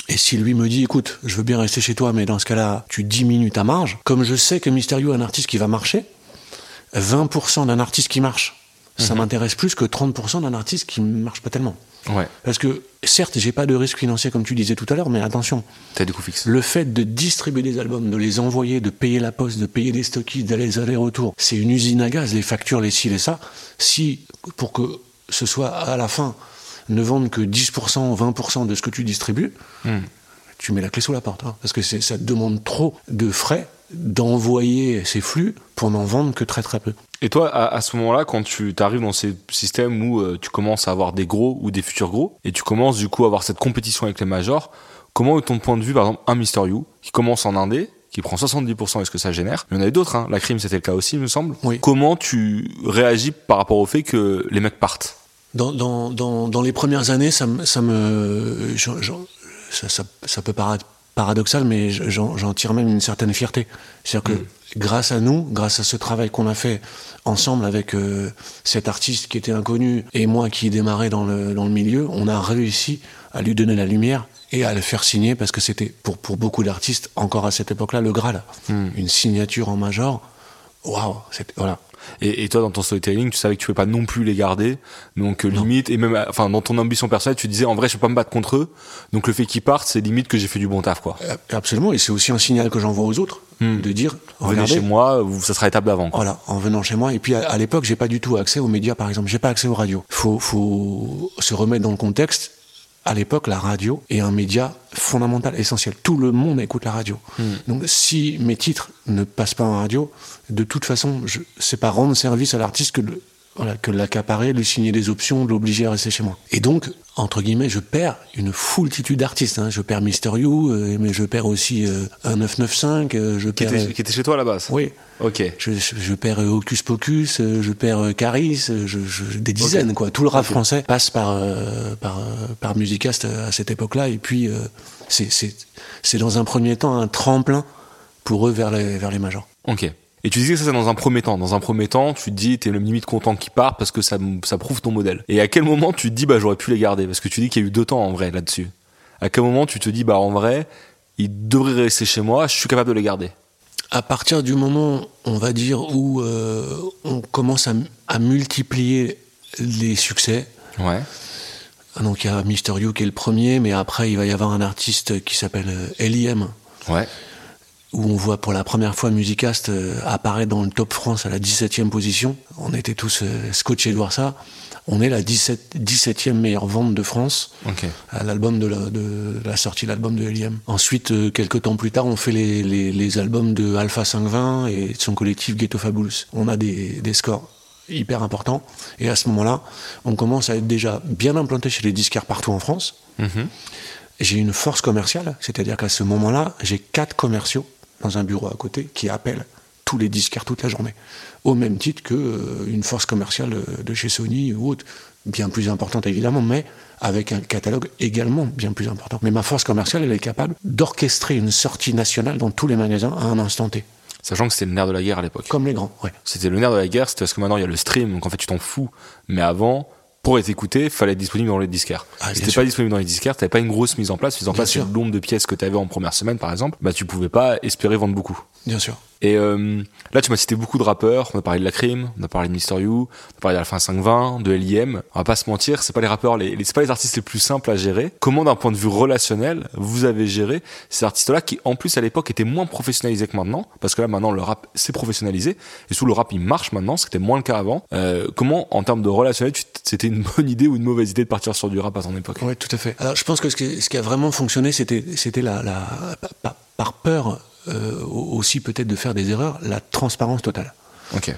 Et si lui me dit, écoute, je veux bien rester chez toi, mais dans ce cas-là, tu diminues ta marge, comme je sais que Mysterio est un artiste qui va marcher, 20% d'un artiste qui marche, ça hmm. m'intéresse plus que 30% d'un artiste qui ne marche pas tellement. Ouais. Parce que, certes, j'ai pas de risque financier comme tu disais tout à l'heure, mais attention. T'as des coûts fixes. Le fait de distribuer des albums, de les envoyer, de payer la poste, de payer des stockies, d'aller les allers-retours, c'est une usine à gaz, les factures, les ci, les ça. Si, pour que ce soit à la fin, ne vendent que 10% ou 20% de ce que tu distribues, hmm. tu mets la clé sous la porte. Hein, parce que ça te demande trop de frais d'envoyer ces flux pour n'en vendre que très très peu. Et toi, à, ce moment-là, quand tu arrives dans ces systèmes où euh, tu commences à avoir des gros ou des futurs gros, et tu commences du coup à avoir cette compétition avec les majors, comment est ton point de vue, par exemple, un Mister You, qui commence en indé, qui prend 70% de ce que ça génère? Il y en avait d'autres, hein. la crime c'était le cas aussi, il me semble. Comment tu réagis par rapport au fait que les mecs partent? Dans, dans, dans, dans, les premières années, ça, ça me. ça, ça, ça, peut paraître paradoxal, mais j'en tire même une certaine fierté. C'est-à-dire que mm. Grâce à nous, grâce à ce travail qu'on a fait ensemble avec euh, cet artiste qui était inconnu et moi qui démarrais dans le, dans le milieu, on a réussi à lui donner la lumière et à le faire signer parce que c'était pour, pour beaucoup d'artistes, encore à cette époque-là, le Graal. Mm. Une signature en major. Waouh, voilà. Et, toi, dans ton storytelling, tu savais que tu pouvais pas non plus les garder. Donc, euh, limite, et même, enfin, dans ton ambition personnelle, tu disais, en vrai, je peux pas me battre contre eux. Donc, le fait qu'ils partent, c'est limite que j'ai fait du bon taf, quoi. Euh, absolument. Et c'est aussi un signal que j'envoie aux autres. Hmm. De dire, venez chez moi, ça sera étape d'avant. Voilà, en venant chez moi. Et puis, à, l'époque, j'ai pas du tout accès aux médias, par exemple. J'ai pas accès aux radios. Faut, faut se remettre dans le contexte à l'époque, la radio est un média fondamental, essentiel. Tout le monde écoute la radio. Hmm. Donc, si mes titres ne passent pas en radio, de toute façon, je c'est pas rendre service à l'artiste que de voilà, que l'accaparer, lui signer des options, de l'obliger à rester chez moi. Et donc, entre guillemets, je perds une foultitude d'artistes. Hein. Je perds Mister You, euh, mais je perds aussi euh, un 995. Euh, je Qui perds, était, qui était chez toi à la base oui, Ok. je, je, je perds euh, Hocus Pocus, euh, je perds euh, Caris, je, je- des dizaines quoi. Tout le rap français passe par euh, par par Musicast à cette époque-là. Et puis euh, c'est c'est c'est dans un premier temps un tremplin pour eux vers les vers les majors. Ok. Et tu disais que ça c'est dans un premier temps. Dans un premier temps, tu te dis t'es le limite content qu'ils partent parce que ça, ça prouve ton modèle. Et à quel moment tu te dis bah j'aurais pu les garder? Parce que tu dis qu'il y a eu deux temps en vrai là-dessus. À quel moment tu te dis bah en vrai ils devraient rester chez moi, je suis capable de les garder? À partir du moment, on va dire, où euh, on commence à, à multiplier les succès, Ouais. donc il y a Mister You qui est le premier, mais après il va y avoir un artiste qui s'appelle euh, L.I.M., Ouais. où on voit pour la première fois Musicast euh, apparaître dans le top France à la 17e position. On était tous scotchés de voir ça. On est la 17, 17e meilleure vente de France à l'album de la, de la sortie de l'album de L.I.M. Ensuite, euh, quelques temps plus tard, on fait les, les, les albums de Alpha 520 et de son collectif Ghetto Fabulous. On a des, des scores hyper importants. Et à ce moment-là, on commence à être déjà bien implanté chez les disquaires partout en France. Mhm. J'ai une force commerciale, c'est-à-dire qu'à ce moment-là, j'ai quatre commerciaux dans un bureau à côté qui appellent tous les disquaires toute la journée, au même titre que euh, force commerciale euh, de chez Sony ou autre, bien plus importante évidemment, mais avec un catalogue également bien plus important. Mais ma force commerciale, elle est capable d'orchestrer une sortie nationale dans tous les magasins à un instant T, Sachant que c'était le nerf de la guerre à l'époque. comme les grands. Ouais. C'était le nerf de la guerre, c'était parce que maintenant il y a le stream, donc en fait tu t'en fous. Mais avant, pour être écouté, fallait être disponible dans les disquaires. Ah, si t'étais pas disponible dans les disquaires, t'avais pas une grosse mise en place. Mise en Bien place, le nombre de pièces que t'avais en première semaine, par exemple. Bah, tu pouvais pas espérer vendre beaucoup. Bien sûr. Et euh, là, tu m'as cité beaucoup de rappeurs. On a parlé de La Crime, on a parlé de Mister You, on a parlé d'Alpha 520, de L.I.M. On va pas se mentir, c'est pas les rappeurs, les, les- c'est pas les artistes les plus simples à gérer. Comment, d'un point de vue relationnel, vous avez géré ces artistes-là qui, en plus, à l'époque, étaient moins professionnalisés que maintenant, parce que là, maintenant, le rap s'est professionnalisé, et sous le rap, il marche maintenant, c'était moins le cas avant. Euh, comment, en termes de relationnel, c'était une bonne idée ou une mauvaise idée de partir sur du rap à ton époque? Oui, tout à fait. Alors, je pense que ce qui, ce qui a vraiment fonctionné, c'était, c'était la, la, pa- pa- par peur euh, aussi peut-être de faire des erreurs, la transparence totale.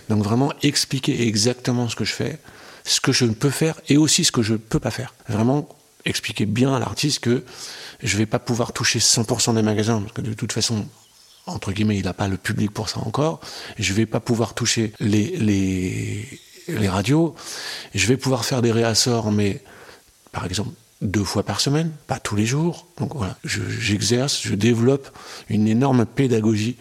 Donc vraiment expliquer exactement ce que je fais, ce que je ne peux faire et aussi ce que je ne peux pas faire. Vraiment expliquer bien à l'artiste que je vais pas pouvoir toucher 100% des magasins parce que de toute façon entre guillemets il n'a pas le public pour ça encore. Je vais pas pouvoir toucher les les les radios. Je vais pouvoir faire des réassorts mais par exemple deux fois par semaine, pas tous les jours. Donc voilà, je- j'exerce, je développe une énorme pédagogie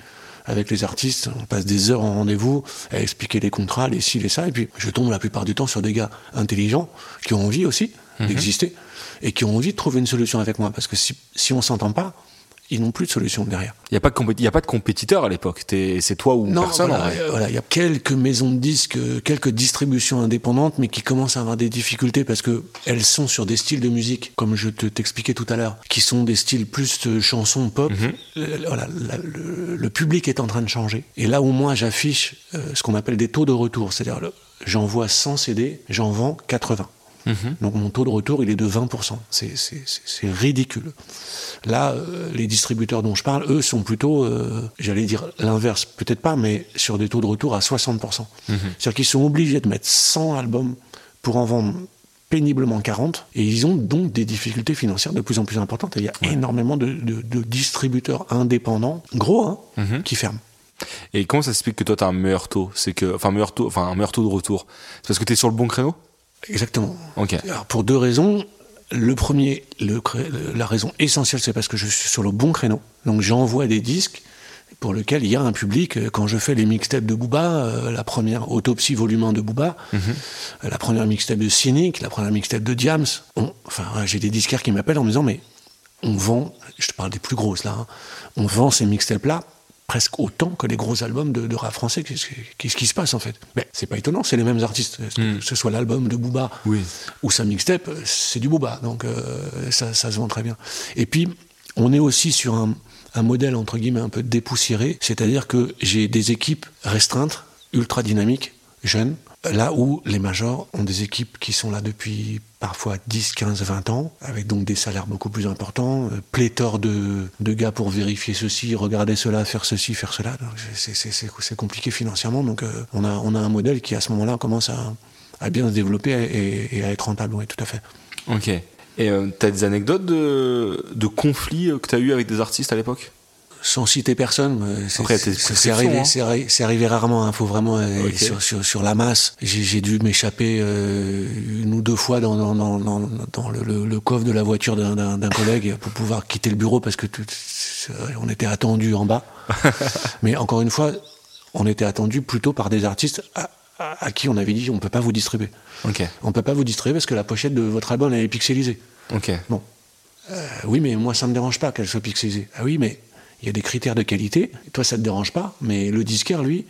avec les artistes. On passe des heures en rendez-vous à expliquer les contrats, les ci, les ça. Et puis je tombe la plupart du temps sur des gars intelligents qui ont envie aussi d'exister et qui ont envie de trouver une solution avec moi. Parce que si, si on s'entend pas, ils n'ont plus de solution derrière. Il y a pas de compé- il y a pas de compétiteur à l'époque. C'est toi ou Non, personne. en voilà, vrai. euh, voilà, il y a quelques maisons de disques, euh, quelques distributions indépendantes, mais qui commencent à avoir des difficultés parce que elles sont sur des styles de musique, comme je te t'expliquais tout à l'heure, qui sont des styles plus de chansons pop. Euh, voilà, la- le, le public est en train de changer. Et là où moi j'affiche euh, ce qu'on appelle des taux de retour, c'est-à-dire j'envoie 100 CD, j'en vends 80. Donc mon taux de retour, il est de 20%. C'est- C'est c'est- ridicule. Là, euh, les distributeurs dont je parle, eux, sont plutôt, euh, j'allais dire l'inverse, peut-être pas, mais sur des taux de retour à 60%. C'est-à-dire qu'ils sont obligés de mettre 100 albums pour en vendre péniblement 40, et ils ont donc des difficultés financières de plus en plus importantes. Et il y a énormément de, de- de distributeurs indépendants, gros, hein, qui ferment. Et comment ça s'explique que toi t'as un meilleur taux? C'est que, enfin, meilleur taux, enfin, un meilleur taux de retour. C'est parce que t'es sur le bon créneau? Exactement. Alors pour deux raisons. Le premier, le la raison essentielle, c'est parce que je suis sur le bon créneau. Donc j'envoie des disques pour lesquels il y a un public. Euh, Quand je fais les mixtapes de Booba, euh, la première autopsie volume 1 de Booba, euh, la première mixtape de Cynic, la première mixtape de Diams, on- enfin j'ai des disquaires qui m'appellent en me disant mais on vend, je te parle des plus grosses là, hein, on vend ces mixtapes là presque autant que les gros albums de, de rap français. Qu'est-ce qui- se passe en fait? Mais c'est pas étonnant, c'est les mêmes artistes. Que ce soit l'album de Booba Oui. ou sa mixtape, c'est du Booba, donc euh, ça, ça se vend très bien. Et puis, on est aussi sur un, un modèle, entre guillemets, un peu dépoussiéré, c'est-à-dire que j'ai des équipes restreintes, ultra dynamiques, jeunes, là où les majors ont des équipes qui sont là depuis parfois 10, 15, 20 ans, avec donc des salaires beaucoup plus importants, euh, pléthore de, de gars pour vérifier ceci, regarder cela, faire ceci, faire cela. C'est- compliqué financièrement, donc euh, on, a, on a un modèle qui à ce moment-là commence à, à bien se développer et, à être rentable, oui, tout à fait. Ok. Et euh, t'as des anecdotes de, de conflits que t'as eu avec des artistes à l'époque? Sans citer personne, c'est arrivé, hein. c'est arri- c'est arrivé rarement. Il faut vraiment euh, Ok. sur, sur, sur la masse. J'ai dû m'échapper euh, une ou deux fois dans, dans, dans, dans, dans le, le, le coffre de la voiture d'un- collègue pour pouvoir quitter le bureau parce que tout- on était attendu en bas. *laughs* Mais encore une fois, on était attendu plutôt par des artistes à, à- à qui on avait dit on peut pas vous distribuer. On peut pas vous distribuer parce que la pochette de votre album elle est pixelisée. Bon. Euh, oui, mais moi, ça me dérange pas qu'elle soit pixelisée. Ah oui, mais il y a des critères de qualité. Toi, ça te dérange pas, mais le disquaire, lui,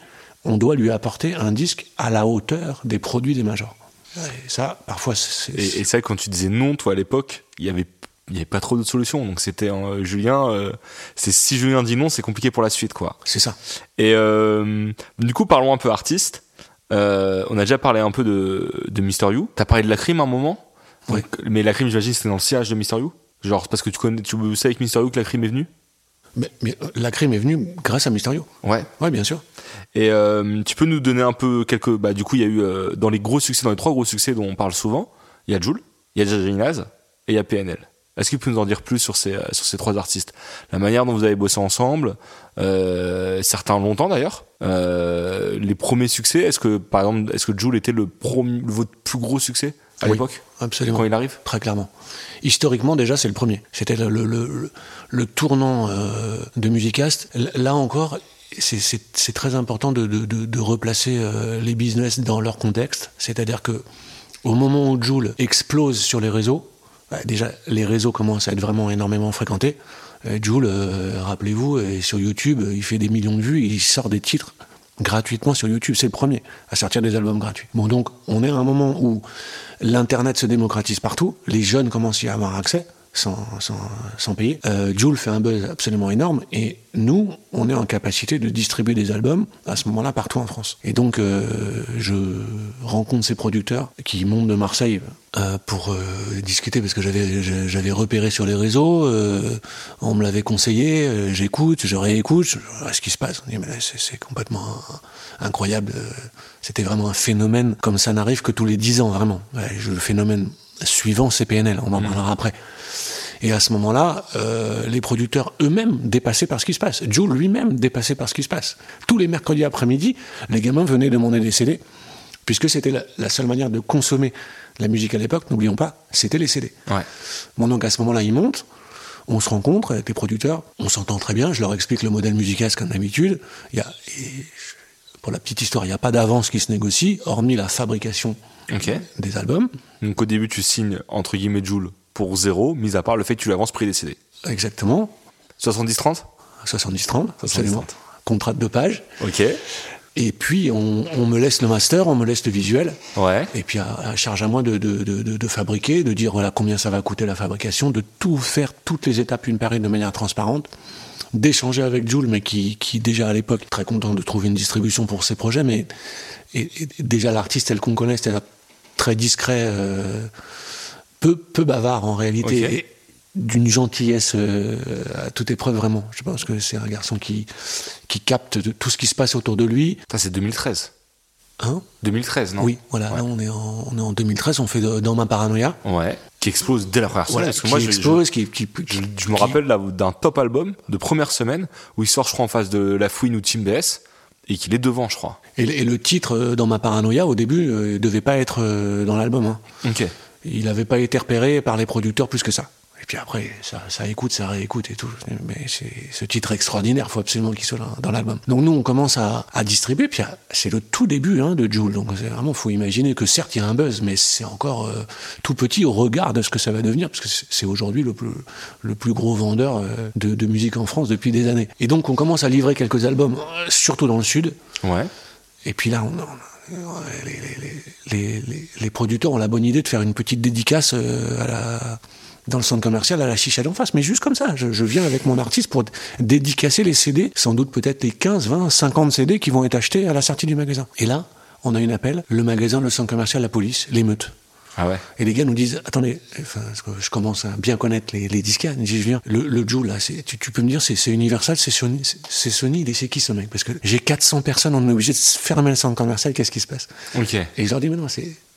on doit lui apporter un disque à la hauteur des produits des majors. Et ça, parfois, c'est. Et, et que quand tu disais non, toi à l'époque, il y avait il y avait pas trop d'autres solutions. Donc c'était euh, Julien. euh, c'est si Julien dit non, c'est compliqué pour la suite, quoi. C'est ça. Et euh, du coup, parlons un peu artiste. On a déjà parlé un peu de, de Mister You. T'as parlé de la crime à un moment? Mais la crime, j'imagine, c'était dans le sillage de Mister You? Genre, parce que tu connais, tu sais avec Mister You que la crime est venue? Mais, mais, euh, la crime est venue grâce à Mysterio. Ouais. Oui, bien sûr. Et euh, tu peux nous donner un peu quelques. Bah, du coup, il y a eu euh, dans les gros succès, dans les trois gros succès dont on parle souvent, il y a Joule, il y a Jaja et il y a PNL. Est-ce qu'il peut nous en dire plus sur ces, sur ces trois artistes? La manière dont vous avez bossé ensemble, euh, certains longtemps d'ailleurs. Les premiers succès, est-ce que par exemple, est-ce que Joule était le premier, votre plus gros succès à Oui, l'époque? Absolument. quand il arrive? Très clairement. Historiquement, déjà, c'est le premier. C'était le, le, tournant euh, de Musicast. Là encore, c'est- très important de, de, de, replacer euh, les business dans leur contexte. C'est-à-dire que au moment où Joule explose sur les réseaux, bah, déjà, les réseaux commencent à être vraiment énormément fréquentés. Euh, Joule, rappelez-vous, sur YouTube, il fait des millions de vues, il sort des titres gratuitement sur YouTube. C'est le premier à sortir des albums gratuits. Bon, donc, on est à un moment où l'Internet se démocratise partout, les jeunes commencent à y avoir accès. Sans, sans, payer. Euh, fait un buzz absolument énorme et nous, on est en capacité de distribuer des albums à ce moment-là partout en France. Et donc, euh, je rencontre ces producteurs qui montent de Marseille euh, pour euh, discuter parce que j'avais repéré sur les réseaux, on me l'avait conseillé, j'écoute, je réécoute, je vois ce qui se passe. C'est complètement incroyable. C'était vraiment un phénomène comme ça n'arrive que tous les dix ans, vraiment. Le phénomène suivant, c'est PNL, on en parlera après. Et à ce moment-là, euh, les producteurs eux-mêmes dépassés par ce qui se passe. Joe lui-même dépassé par ce qui se passe. Tous les mercredis après-midi, les gamins venaient demander des CD, puisque c'était la, la seule manière de consommer la musique à l'époque, n'oublions pas, c'était les CD. Ouais. Bon, donc à ce moment-là, ils montent, on se rencontre avec les producteurs, on s'entend très bien, je leur explique le modèle musical comme d'habitude. Il y a, et pour la petite histoire, il n'y a pas d'avance qui se négocie, hormis la fabrication des albums. Donc au début, tu signes entre guillemets Joule pour zéro, mis à part le fait que tu lui avances prix des CD. Exactement, 70-30 70-30, 70-30. absolument. Contrat de deux pages. Ok. Et puis, on, on me laisse le master, on me laisse le visuel. Ouais. Et puis, à, à charge à moi de, de, de, de- de fabriquer, de dire voilà combien ça va coûter la fabrication, de tout faire, toutes les étapes une par une de manière transparente, d'échanger avec Jules, mais qui, qui déjà à l'époque très content de trouver une distribution pour ses projets, mais et, et déjà l'artiste tel qu'on connaît, c'était très discret, euh, peu, peu bavard en réalité. Et d'une gentillesse euh, à toute épreuve vraiment. Je pense que c'est un garçon qui qui capte de tout ce qui se passe autour de lui. Ça, c'est 2013. Hein? 2013, non? Oui, voilà. Ouais. Là, on est en on est en 2013. On fait dans ma paranoïa. Ouais. Qui explose dès la première semaine. Voilà, parce que qui moi, je- je- explose, qui, qui, Je, qui- je me rappelle là, d'un top album de première semaine où il sort, je crois, en face de La Fouine ou Team BS et qu'il est devant, je crois. Et, le- et le titre euh, dans ma paranoïa au début euh, devait pas être euh, dans l'album. hein. Ok. Il n'avait pas été repéré par les producteurs plus que ça. Puis après, ça, ça écoute, ça réécoute et tout. Mais c'est ce titre extraordinaire, faut absolument qu'il soit dans, dans l'album. Donc nous, on commence à, à distribuer. Puis c'est le tout début hein, de Joule. Donc vraiment, faut imaginer que certes, il y a un buzz, mais c'est encore euh, tout petit au regard de ce que ça va devenir, parce que c'est aujourd'hui le plus, le plus gros vendeur euh, de, de musique en France depuis des années. Et donc on commence à livrer quelques albums, euh, surtout dans le sud. Ouais. Et puis là, on, on- les, les- les- les- les producteurs ont la bonne idée de faire une petite dédicace à la- dans le centre commercial à la chicha d'en face. Mais juste comme ça, je, je viens avec mon artiste pour dédicacer les CD, sans doute peut-être les 15, 20, 50 CD qui vont être achetés à la sortie du magasin. Et là, on a une appel, le magasin, le centre commercial, la police, l'émeute. Ah ouais. Et les gars nous disent, attendez, enfin, je commence à bien connaître les, les disquaires. Ils disent, Julien, le, le Joe, là, tu, tu peux me dire, c'est Universal, c'est Sony, c'est- Sony, il est- c'est qui ce mec? Parce que j'ai 400 personnes, on est obligé de fermer le centre commercial, qu'est-ce qui se passe? Ok. Et je leur dis, mais non,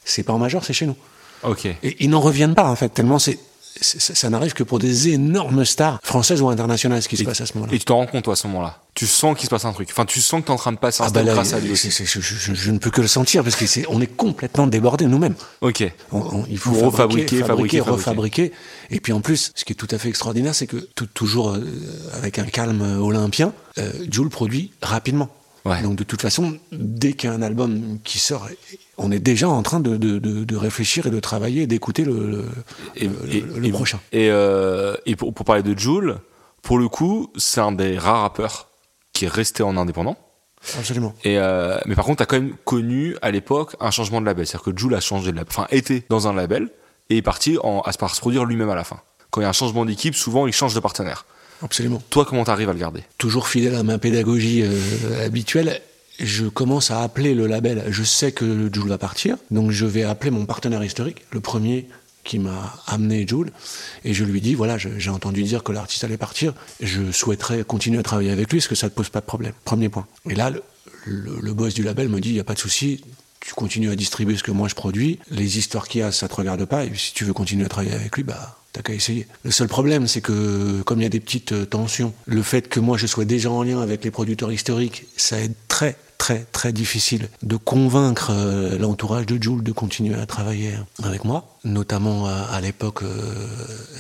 c'est pas en major, c'est chez nous. Ok. Et ils n'en reviennent pas, en fait, tellement c'est. Ça, ça n'arrive que pour des énormes stars françaises ou internationales, ce qui se passe à ce moment-là. Et tu t'en rends compte, toi, à ce moment-là. Tu sens qu'il se passe un truc. Enfin, tu sens que t'es en train de passer un Ah bah là, grâce à lui je, je- je ne peux que le sentir parce que on est complètement débordés nous-mêmes. Ok. On- on- il faut refabriquer, fabriquer, fabriquer, fabriquer, fabriquer. refabriquer. Et puis en plus, ce qui est tout à fait extraordinaire, c'est que tout- toujours euh, avec un calme olympien, euh, Jules produit rapidement. Ouais. Donc de toute façon, dès qu'il y a un album qui sort, on est déjà en train de, de- de- de réfléchir et de travailler et d'écouter le, le- Et, le- et- le- le et- prochain. Et, euh, et pour, pour parler de Jules, pour le coup, c'est un des rares rappeurs qui est resté en indépendant. Absolument. Et euh, mais par contre, t'as quand même connu à l'époque un changement de label. C'est-à-dire que Jules a changé de label, enfin était dans un label et est parti en, à se produire lui-même à la fin. Quand il y a un changement d'équipe, souvent il change de partenaire. Absolument. Toi, comment t'arrives à le garder? Toujours fidèle à ma pédagogie euh, habituelle, je commence à appeler le label. Je sais que Joule va partir, donc je vais appeler mon partenaire historique, le premier qui m'a amené Joule, et je lui dis voilà, j'ai entendu dire que l'artiste allait partir, je souhaiterais continuer à travailler avec lui, est-ce que ça ne te pose pas de problème Premier point. Et là, le, le- le boss du label me dit il n'y a pas de souci. Tu continues à distribuer ce que moi je produis. Les histoires qu'il y a, ça te regarde pas. Et si tu veux continuer à travailler avec lui, bah, t'as qu'à essayer. Le seul problème, c'est que, comme il y a des petites euh, tensions, le fait que moi je sois déjà en lien avec les producteurs historiques, ça est très, très, très difficile de convaincre euh, l'entourage de Jules de continuer à travailler avec moi. Notamment à, l'époque, euh,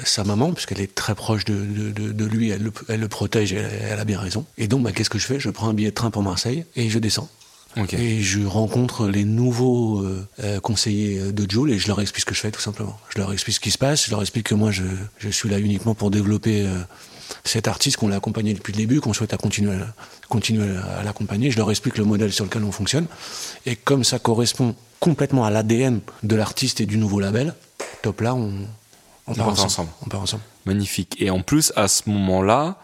sa maman, puisqu'elle est très proche de, de- lui, elle le, elle le protège elle, elle a bien raison. Et donc, bah, qu'est-ce que je fais? Je prends un billet de train pour Marseille et je descends. Et je rencontre les nouveaux euh, euh, conseillers de Joule et je leur explique ce que je fais tout simplement. Je leur explique ce qui se passe, je leur explique que moi je, je suis là uniquement pour développer euh, cet artiste qu'on l'a accompagné depuis le début, qu'on souhaite à continuer, à, continuer à l'accompagner. Je leur explique le modèle sur lequel on fonctionne. Et comme ça correspond complètement à l'ADN de l'artiste et du nouveau label, top là, on, on part part ensemble. ensemble. On part ensemble. Magnifique. Et en plus, à ce moment-là,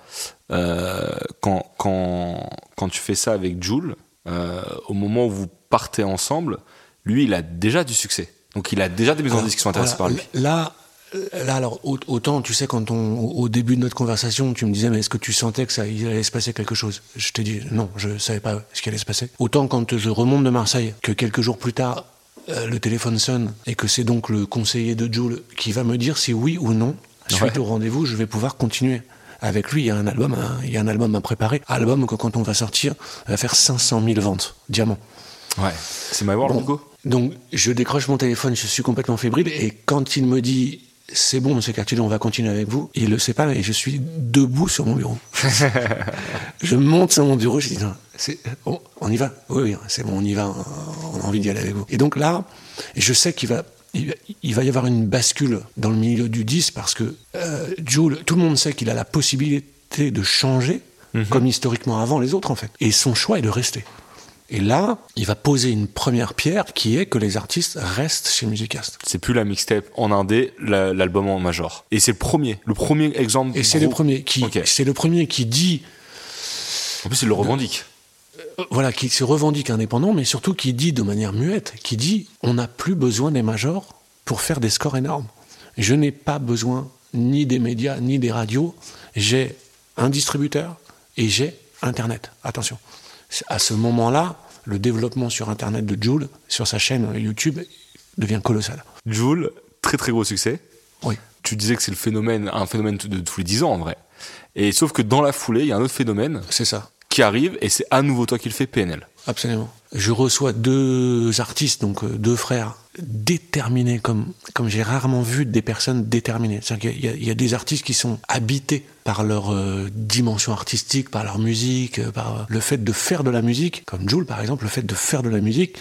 euh, quand, quand, quand tu fais ça avec Jules, euh, au moment où vous partez ensemble, lui, il a déjà du succès. Donc, il a déjà des maisons de disques qui sont intéressées voilà, par lui. Là, euh, là, alors, au- autant, tu sais, quand on, au au début de notre conversation, tu me disais, mais est-ce que tu sentais que ça il allait se passer quelque chose? Je t'ai dit, non, je savais pas ce qui allait se passer. Autant quand je remonte de Marseille, que quelques jours plus tard, euh, le téléphone sonne et que c'est donc le conseiller de Jules qui va me dire si oui ou non, suite Ouais. au rendez-vous, je vais pouvoir continuer. Avec lui, il y a un album, à- il y a un album à préparer. Album que quand on va sortir, va faire 500 000 ventes, diamant. Ouais. C'est My World, Bon, du coup donc je décroche mon téléphone, je suis complètement fébrile et quand il me dit c'est bon monsieur Cartier, on va continuer avec vous, il le sait pas mais je suis debout sur mon bureau. *laughs* je monte sur mon bureau, je dis non, bon, on y va. Oui oui, c'est bon, on y va, on a envie d'y aller avec vous. Et donc là, je sais qu'il va il va- y avoir une bascule dans le milieu du 10 parce que euh, Jules, tout le monde sait qu'il a la possibilité de changer, comme historiquement avant les autres en fait. Et son choix est de rester. Et là, il va poser une première pierre qui est que les artistes restent chez Musicast. C'est plus la mixtape en indé, la- l'album en major. Et c'est le premier, le premier exemple. Et c'est le premier qui, c'est le premier qui dit, En plus, il le revendique. Voilà, qui se revendique indépendant, mais surtout qui dit de manière muette, qui dit, on n'a plus besoin des majors pour faire des scores énormes. Je n'ai pas besoin ni des médias ni des radios. J'ai un distributeur et j'ai Internet. Attention. À ce moment-là, le développement sur Internet de Joule, sur sa chaîne YouTube, devient colossal. Jules, très très gros succès. Oui. Tu disais que c'est le phénomène, un phénomène de tous les 10 ans en vrai. Et sauf que dans la foulée, il y a un autre phénomène C'est ça. Qui arrive et c'est à nouveau toi qui le fais, PNL. Absolument. Je reçois deux artistes, donc euh, deux frères, déterminés comme, comme j'ai rarement vu des personnes déterminées. C'est-à-dire qu'il y, a- il y a des artistes qui sont habités par leur euh, dimension artistique, par leur musique, euh, par le fait de faire de la musique, comme Jules par exemple, le fait de faire de la musique,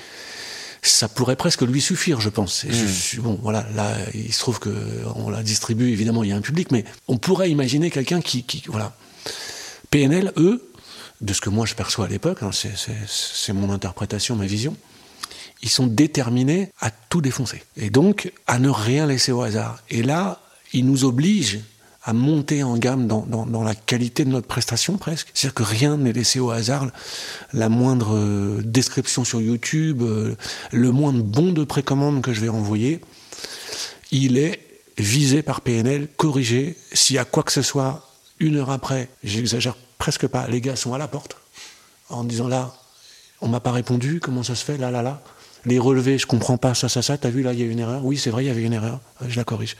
ça pourrait presque lui suffire, je pense. Et je suis- bon, voilà, là, il se trouve que on la distribue, évidemment, il y a un public, mais on pourrait imaginer quelqu'un qui, qui, voilà. PNL, eux, de ce que moi je perçois à l'époque, hein, c'est- mon interprétation, ma vision, ils sont déterminés à tout défoncer. Et donc, à ne rien laisser au hasard. Et là, ils nous obligent à monter en gamme dans la qualité de notre prestation presque. C'est-à-dire que rien n'est laissé au hasard. La moindre euh, description sur YouTube, euh, le moindre bon de précommande que je vais envoyer, il est visé par PNL, corrigé. S'il y a quoi que ce soit, une heure après, j'exagère presque pas, les gars sont à la porte en disant là, on m'a pas répondu, comment ça se fait, là, là, là. les relevés, je comprends pas ça, ça, ça. T'as vu là, il y a une erreur. Oui, c'est vrai, il y avait une erreur. Je la corrige.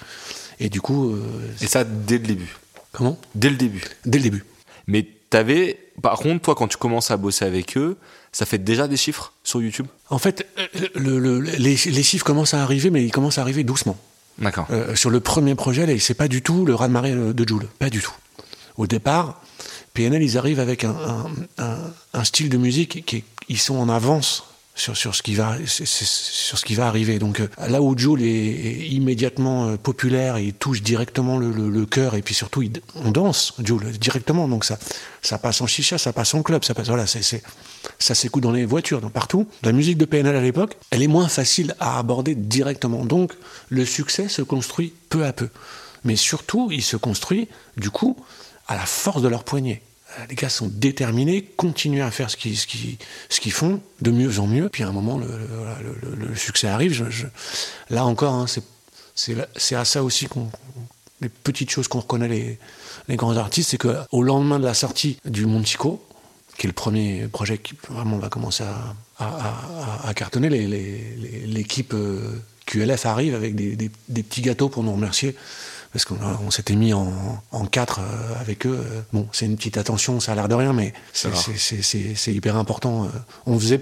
Et du coup. Euh, et ça dès le début. Comment? Dès le début. Dès le début. Mais t'avais, par contre, toi, quand tu commences à bosser avec eux, ça fait déjà des chiffres sur YouTube? En fait, le, les, chiffres commencent à arriver, mais ils commencent à arriver doucement. D'accord. Euh, sur le premier projet, c'est pas du tout le raz-de-marée de Joule. Pas du tout. Au départ, PNL, ils arrivent avec un, style de musique qui ils sont en avance sur, sur, ce qui va, sur ce qui va arriver. Donc euh, là où Joule est, immédiatement euh, populaire, il touche directement le, cœur et puis surtout on danse Joule directement. Donc ça, ça passe en chicha, ça passe en club, ça passe voilà, c'est, ça s'écoute dans les voitures, dans partout. La musique de PNL à l'époque, elle est moins facile à aborder directement. Donc le succès se construit peu à peu. Mais surtout, il se construit du coup à la force de leur poignet les gars sont déterminés, continuent à faire ce qu'ils font de mieux en mieux. Puis à un moment, le, succès arrive. là encore, hein, c'est à ça aussi qu'on les petites choses qu'on reconnaît les, les grands artistes, c'est qu'au lendemain de la sortie du Montico, qui est le premier projet qui vraiment va commencer à, cartonner, l'équipe euh, QLF arrive avec des, petits gâteaux pour nous remercier parce qu'on s'était mis en, quatre euh, avec eux. Bon, c'est une petite attention, ça a l'air de rien, mais c'est hyper important. Euh. On faisait,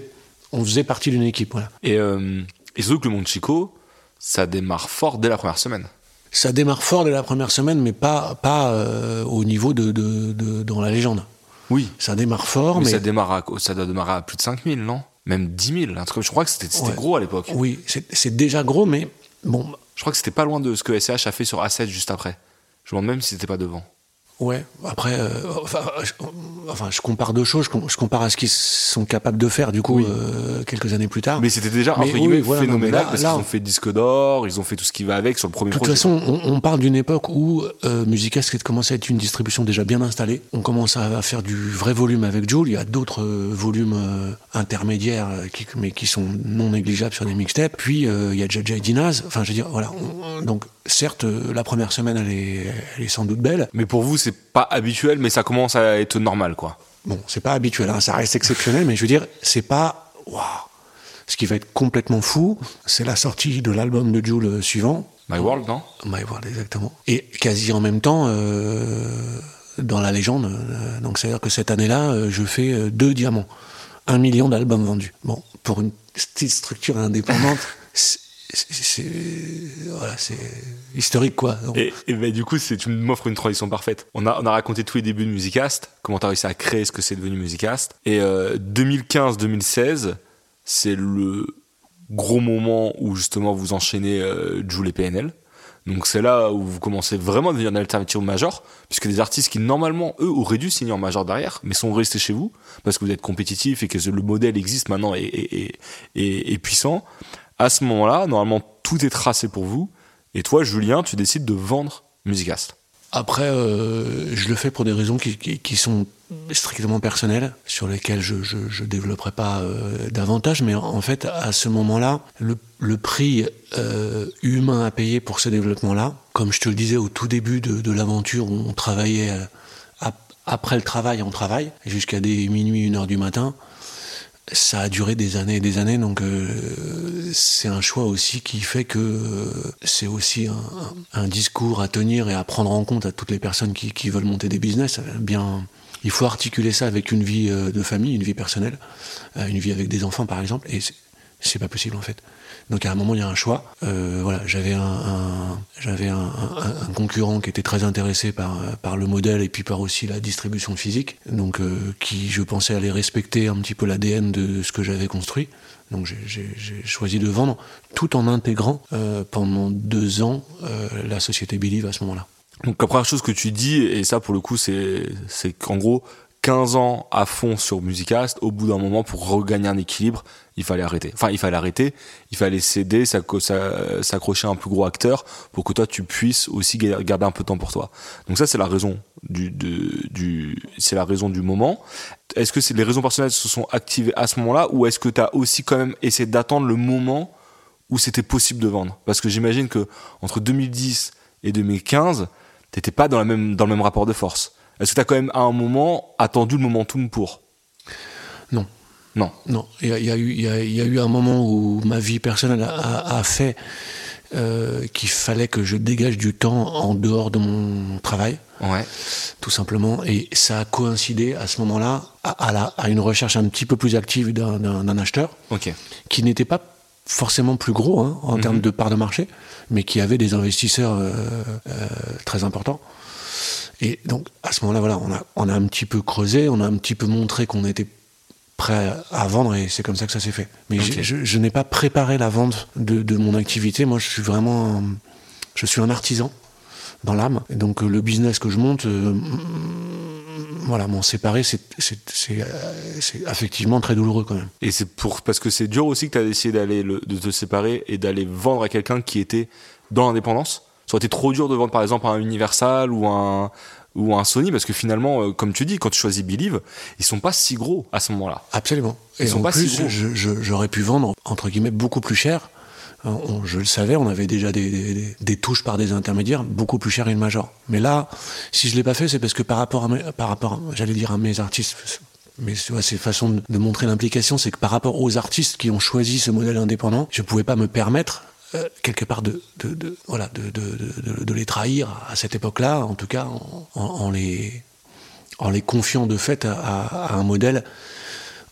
on faisait partie d'une équipe. Voilà. Et, euh, et surtout que le Monde Chico, ça démarre fort dès la première semaine. Ça démarre fort dès la première semaine, mais pas, pas euh, au niveau de, de, de, dans la légende. Oui. Ça démarre fort, mais. Ça, démarre à, ça doit démarrer à plus de 5000, non? Même 10 000. Je crois que c'était gros à l'époque. Oui, c'est déjà gros, mais bon, je crois que c'était pas loin de ce que SCH a fait sur A7 juste après. Je me demande même si c'était pas devant. Ouais, après, euh, enfin, je, compare deux choses. Je, compare à ce qu'ils sont capables de faire, du coup, euh, quelques années plus tard. Mais c'était déjà, entre guillemets, phénoménal, parce qu'ils ont fait disque d'or, ils ont fait tout ce qui va avec sur le premier projet. De toute façon, on, parle d'une époque où euh, Musicast commençait à être une distribution déjà bien installée. On commence à, faire du vrai volume avec Joule. Il y a d'autres euh, volumes intermédiaires, qui, mais qui sont non négligeables sur des mixtapes. Puis, il y a JJ Dinaz. Enfin, je veux dire, voilà. donc, certes, la première semaine, elle est, elle est sans doute belle. Mais pour vous, c'est pas habituel, mais ça commence à être normal, quoi. Bon, c'est pas habituel, hein, ça reste exceptionnel, mais je veux dire, c'est pas. Waouh Ce qui va être complètement fou, c'est la sortie de l'album de Jules suivant. My World, non? My World, exactement. Et quasi en même temps, euh, dans la légende, euh, donc c'est-à-dire que cette année-là, euh, je fais deux diamants. Un million d'albums vendus. Bon, pour une petite structure indépendante, *laughs* c'est voilà, historique quoi. Et, et du coup, c'est tu m'offres une transition parfaite. On a on a raconté tous les débuts de Musicast, comment tu as réussi à créer ce que c'est devenu Musicast. Et 2015-2016, euh, c'est le gros moment où justement vous enchaînez euh, Joule et PNL. Donc c'est là où vous commencez vraiment à devenir une alternative major, puisque des artistes qui normalement, eux, auraient dû signer en major derrière, mais sont restés chez vous, parce que vous êtes compétitif et que le modèle existe maintenant et, et, et, et puissant à ce moment-là, normalement, tout est tracé pour vous. Et toi, Julien, tu décides de vendre Musicast. Après, euh, je le fais pour des raisons qui, sont strictement personnelles, sur lesquelles je ne développerai pas euh, davantage. Mais en fait, à ce moment-là, le, prix euh, humain à payer pour ce développement-là, comme je te le disais au tout début de, de l'aventure, on travaillait après le travail, on travaille, jusqu'à des minuit, une heure du matin ça a duré des années et des années, donc euh, c'est un choix aussi qui fait que euh, c'est aussi un, discours à tenir et à prendre en compte à toutes les personnes qui, qui veulent monter des business. Bien, il faut articuler ça avec une vie euh, de famille, une vie personnelle, une vie avec des enfants par exemple, et c'est pas possible en fait. Donc à un moment, il y a un choix. Euh, voilà, j'avais un, j'avais un, concurrent qui était très intéressé par, par le modèle et puis par aussi la distribution physique, donc euh, qui, je pensais, allait respecter un petit peu l'ADN de ce que j'avais construit. Donc j'ai choisi de vendre tout en intégrant euh, pendant deux ans la société Believe à ce moment-là. Donc la première chose que tu dis, et ça pour le coup c'est qu'en gros 15 ans à fond sur Musicast, au bout d'un moment, pour regagner un équilibre, il fallait arrêter. Enfin, il fallait arrêter, il fallait céder, s'accrocher à un plus gros acteur pour que toi, tu puisses aussi garder un peu de temps pour toi. Donc ça, c'est la raison du, c'est la raison du moment. Est-ce que les raisons personnelles se sont activées à ce moment-là ou est-ce que tu as aussi quand même essayé d'attendre le moment où c'était possible de vendre? Parce que j'imagine que entre 2010 et 2015, t'étais pas dans le même rapport de force. Est-ce que tu as quand même à un moment attendu le momentum pour? Non. Non. Non. Il y, a, eu, il y, a, eu un moment où ma vie personnelle a, fait euh, qu'il fallait que je dégage du temps en dehors de mon travail. Ouais. Tout simplement. Et ça a coïncidé à ce moment-là à, la, à une recherche un petit peu plus active d'un acheteur. Ok. Qui n'était pas forcément plus gros hein, en termes mhm. de part de marché, mais qui avait des investisseurs euh, euh, très importants. Et donc, à ce moment-là, voilà, on a, on a un petit peu creusé, on a un petit peu montré qu'on était prêt à vendre et c'est comme ça que ça s'est fait. Mais je, n'ai pas préparé la vente de, de, mon activité. Moi, je suis vraiment, je suis un artisan dans l'âme. Et donc, le business que je monte, euh, voilà, m'en séparer, c'est effectivement très douloureux quand même. Et c'est pour parce que c'est dur aussi que tu as décidé d'aller de te séparer et d'aller vendre à quelqu'un qui était dans l'indépendance? Ça aurait été trop dur de vendre par exemple un Universal ou un ou un Sony parce que finalement euh, comme tu dis quand tu choisis Believe ils sont pas si gros à ce moment-là. Absolument. Ils sont pas si gros. j'aurais pu vendre entre guillemets beaucoup plus cher. Euh, je le savais, on avait déjà des, des, touches par des intermédiaires beaucoup plus chères une major. Mais là, si je l'ai pas fait, c'est parce que par rapport à par rapport, j'allais dire à mes artistes, mais c'est façon de, de montrer l'implication, c'est que par rapport aux artistes qui ont choisi ce modèle indépendant, je pouvais pas me permettre euh, quelque part de, de, voilà, de, de, les trahir à cette époque-là, en tout cas en, les, en les confiant de fait à, un modèle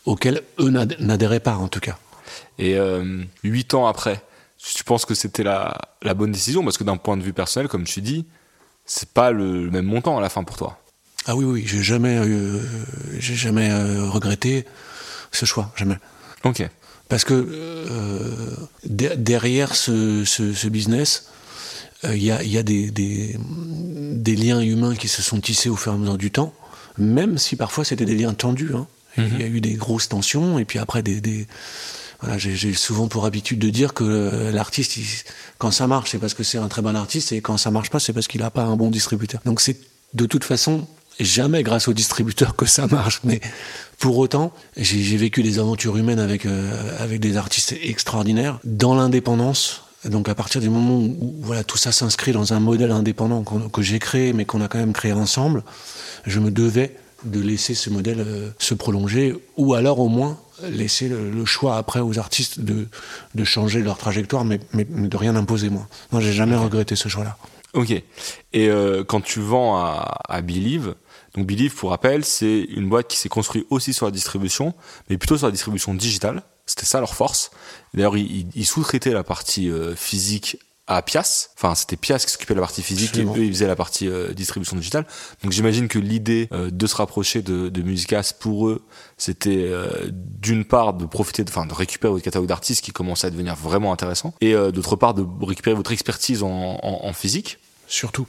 auquel eux n'adhéraient pas en tout cas. Et euh, huit ans après, tu penses que c'était la, la, bonne décision? Parce que d'un point de vue personnel, comme tu dis, c'est pas le, même montant à la fin pour toi. Ah oui, oui, j'ai jamais, euh, j'ai jamais regretté ce choix, jamais. Ok. Parce que euh, derrière ce, ce, business, euh, il y, a, y, a, des, des, des, liens humains qui se sont tissés au fur et à mesure du temps, même si parfois c'était des liens tendus. Hein. Il y a mhm. eu des grosses tensions, et puis après des... des voilà, j'ai souvent pour habitude de dire que euh, l'artiste, quand ça marche, c'est parce que c'est un très bon artiste, et quand ça marche pas, c'est parce qu'il n'a pas un bon distributeur. Donc c'est de toute façon jamais grâce au distributeur que ça marche, mais pour autant, j'ai vécu des aventures humaines avec, euh, avec des artistes extraordinaires dans l'indépendance. Donc à partir du moment où, voilà tout ça s'inscrit dans un modèle indépendant que j'ai créé, mais qu'on a quand même créé ensemble, je me devais de laisser ce modèle euh, se prolonger, ou alors au moins laisser le, choix après aux artistes de, de changer leur trajectoire, mais, mais, de rien imposer moi. Moi, j'ai jamais regretté ce choix-là. Ok. Et euh, quand tu vends à, à Believe, donc Believe, pour rappel, c'est une boîte qui s'est construite aussi sur la distribution, mais plutôt sur la distribution digitale. C'était ça leur force. D'ailleurs, ils, ils sous-traitaient la partie euh, physique à Pias. Enfin, c'était Pias qui s'occupait de la partie physique et eux, ils faisaient la partie euh, distribution digitale. Donc j'imagine que l'idée euh, de se rapprocher de, de Musicas, pour eux, c'était d'une part de profiter, enfin de, récupérer votre catalogue d'artistes qui commençait à devenir vraiment intéressant, et d'autre part de récupérer votre expertise en, en, en physique. Surtout.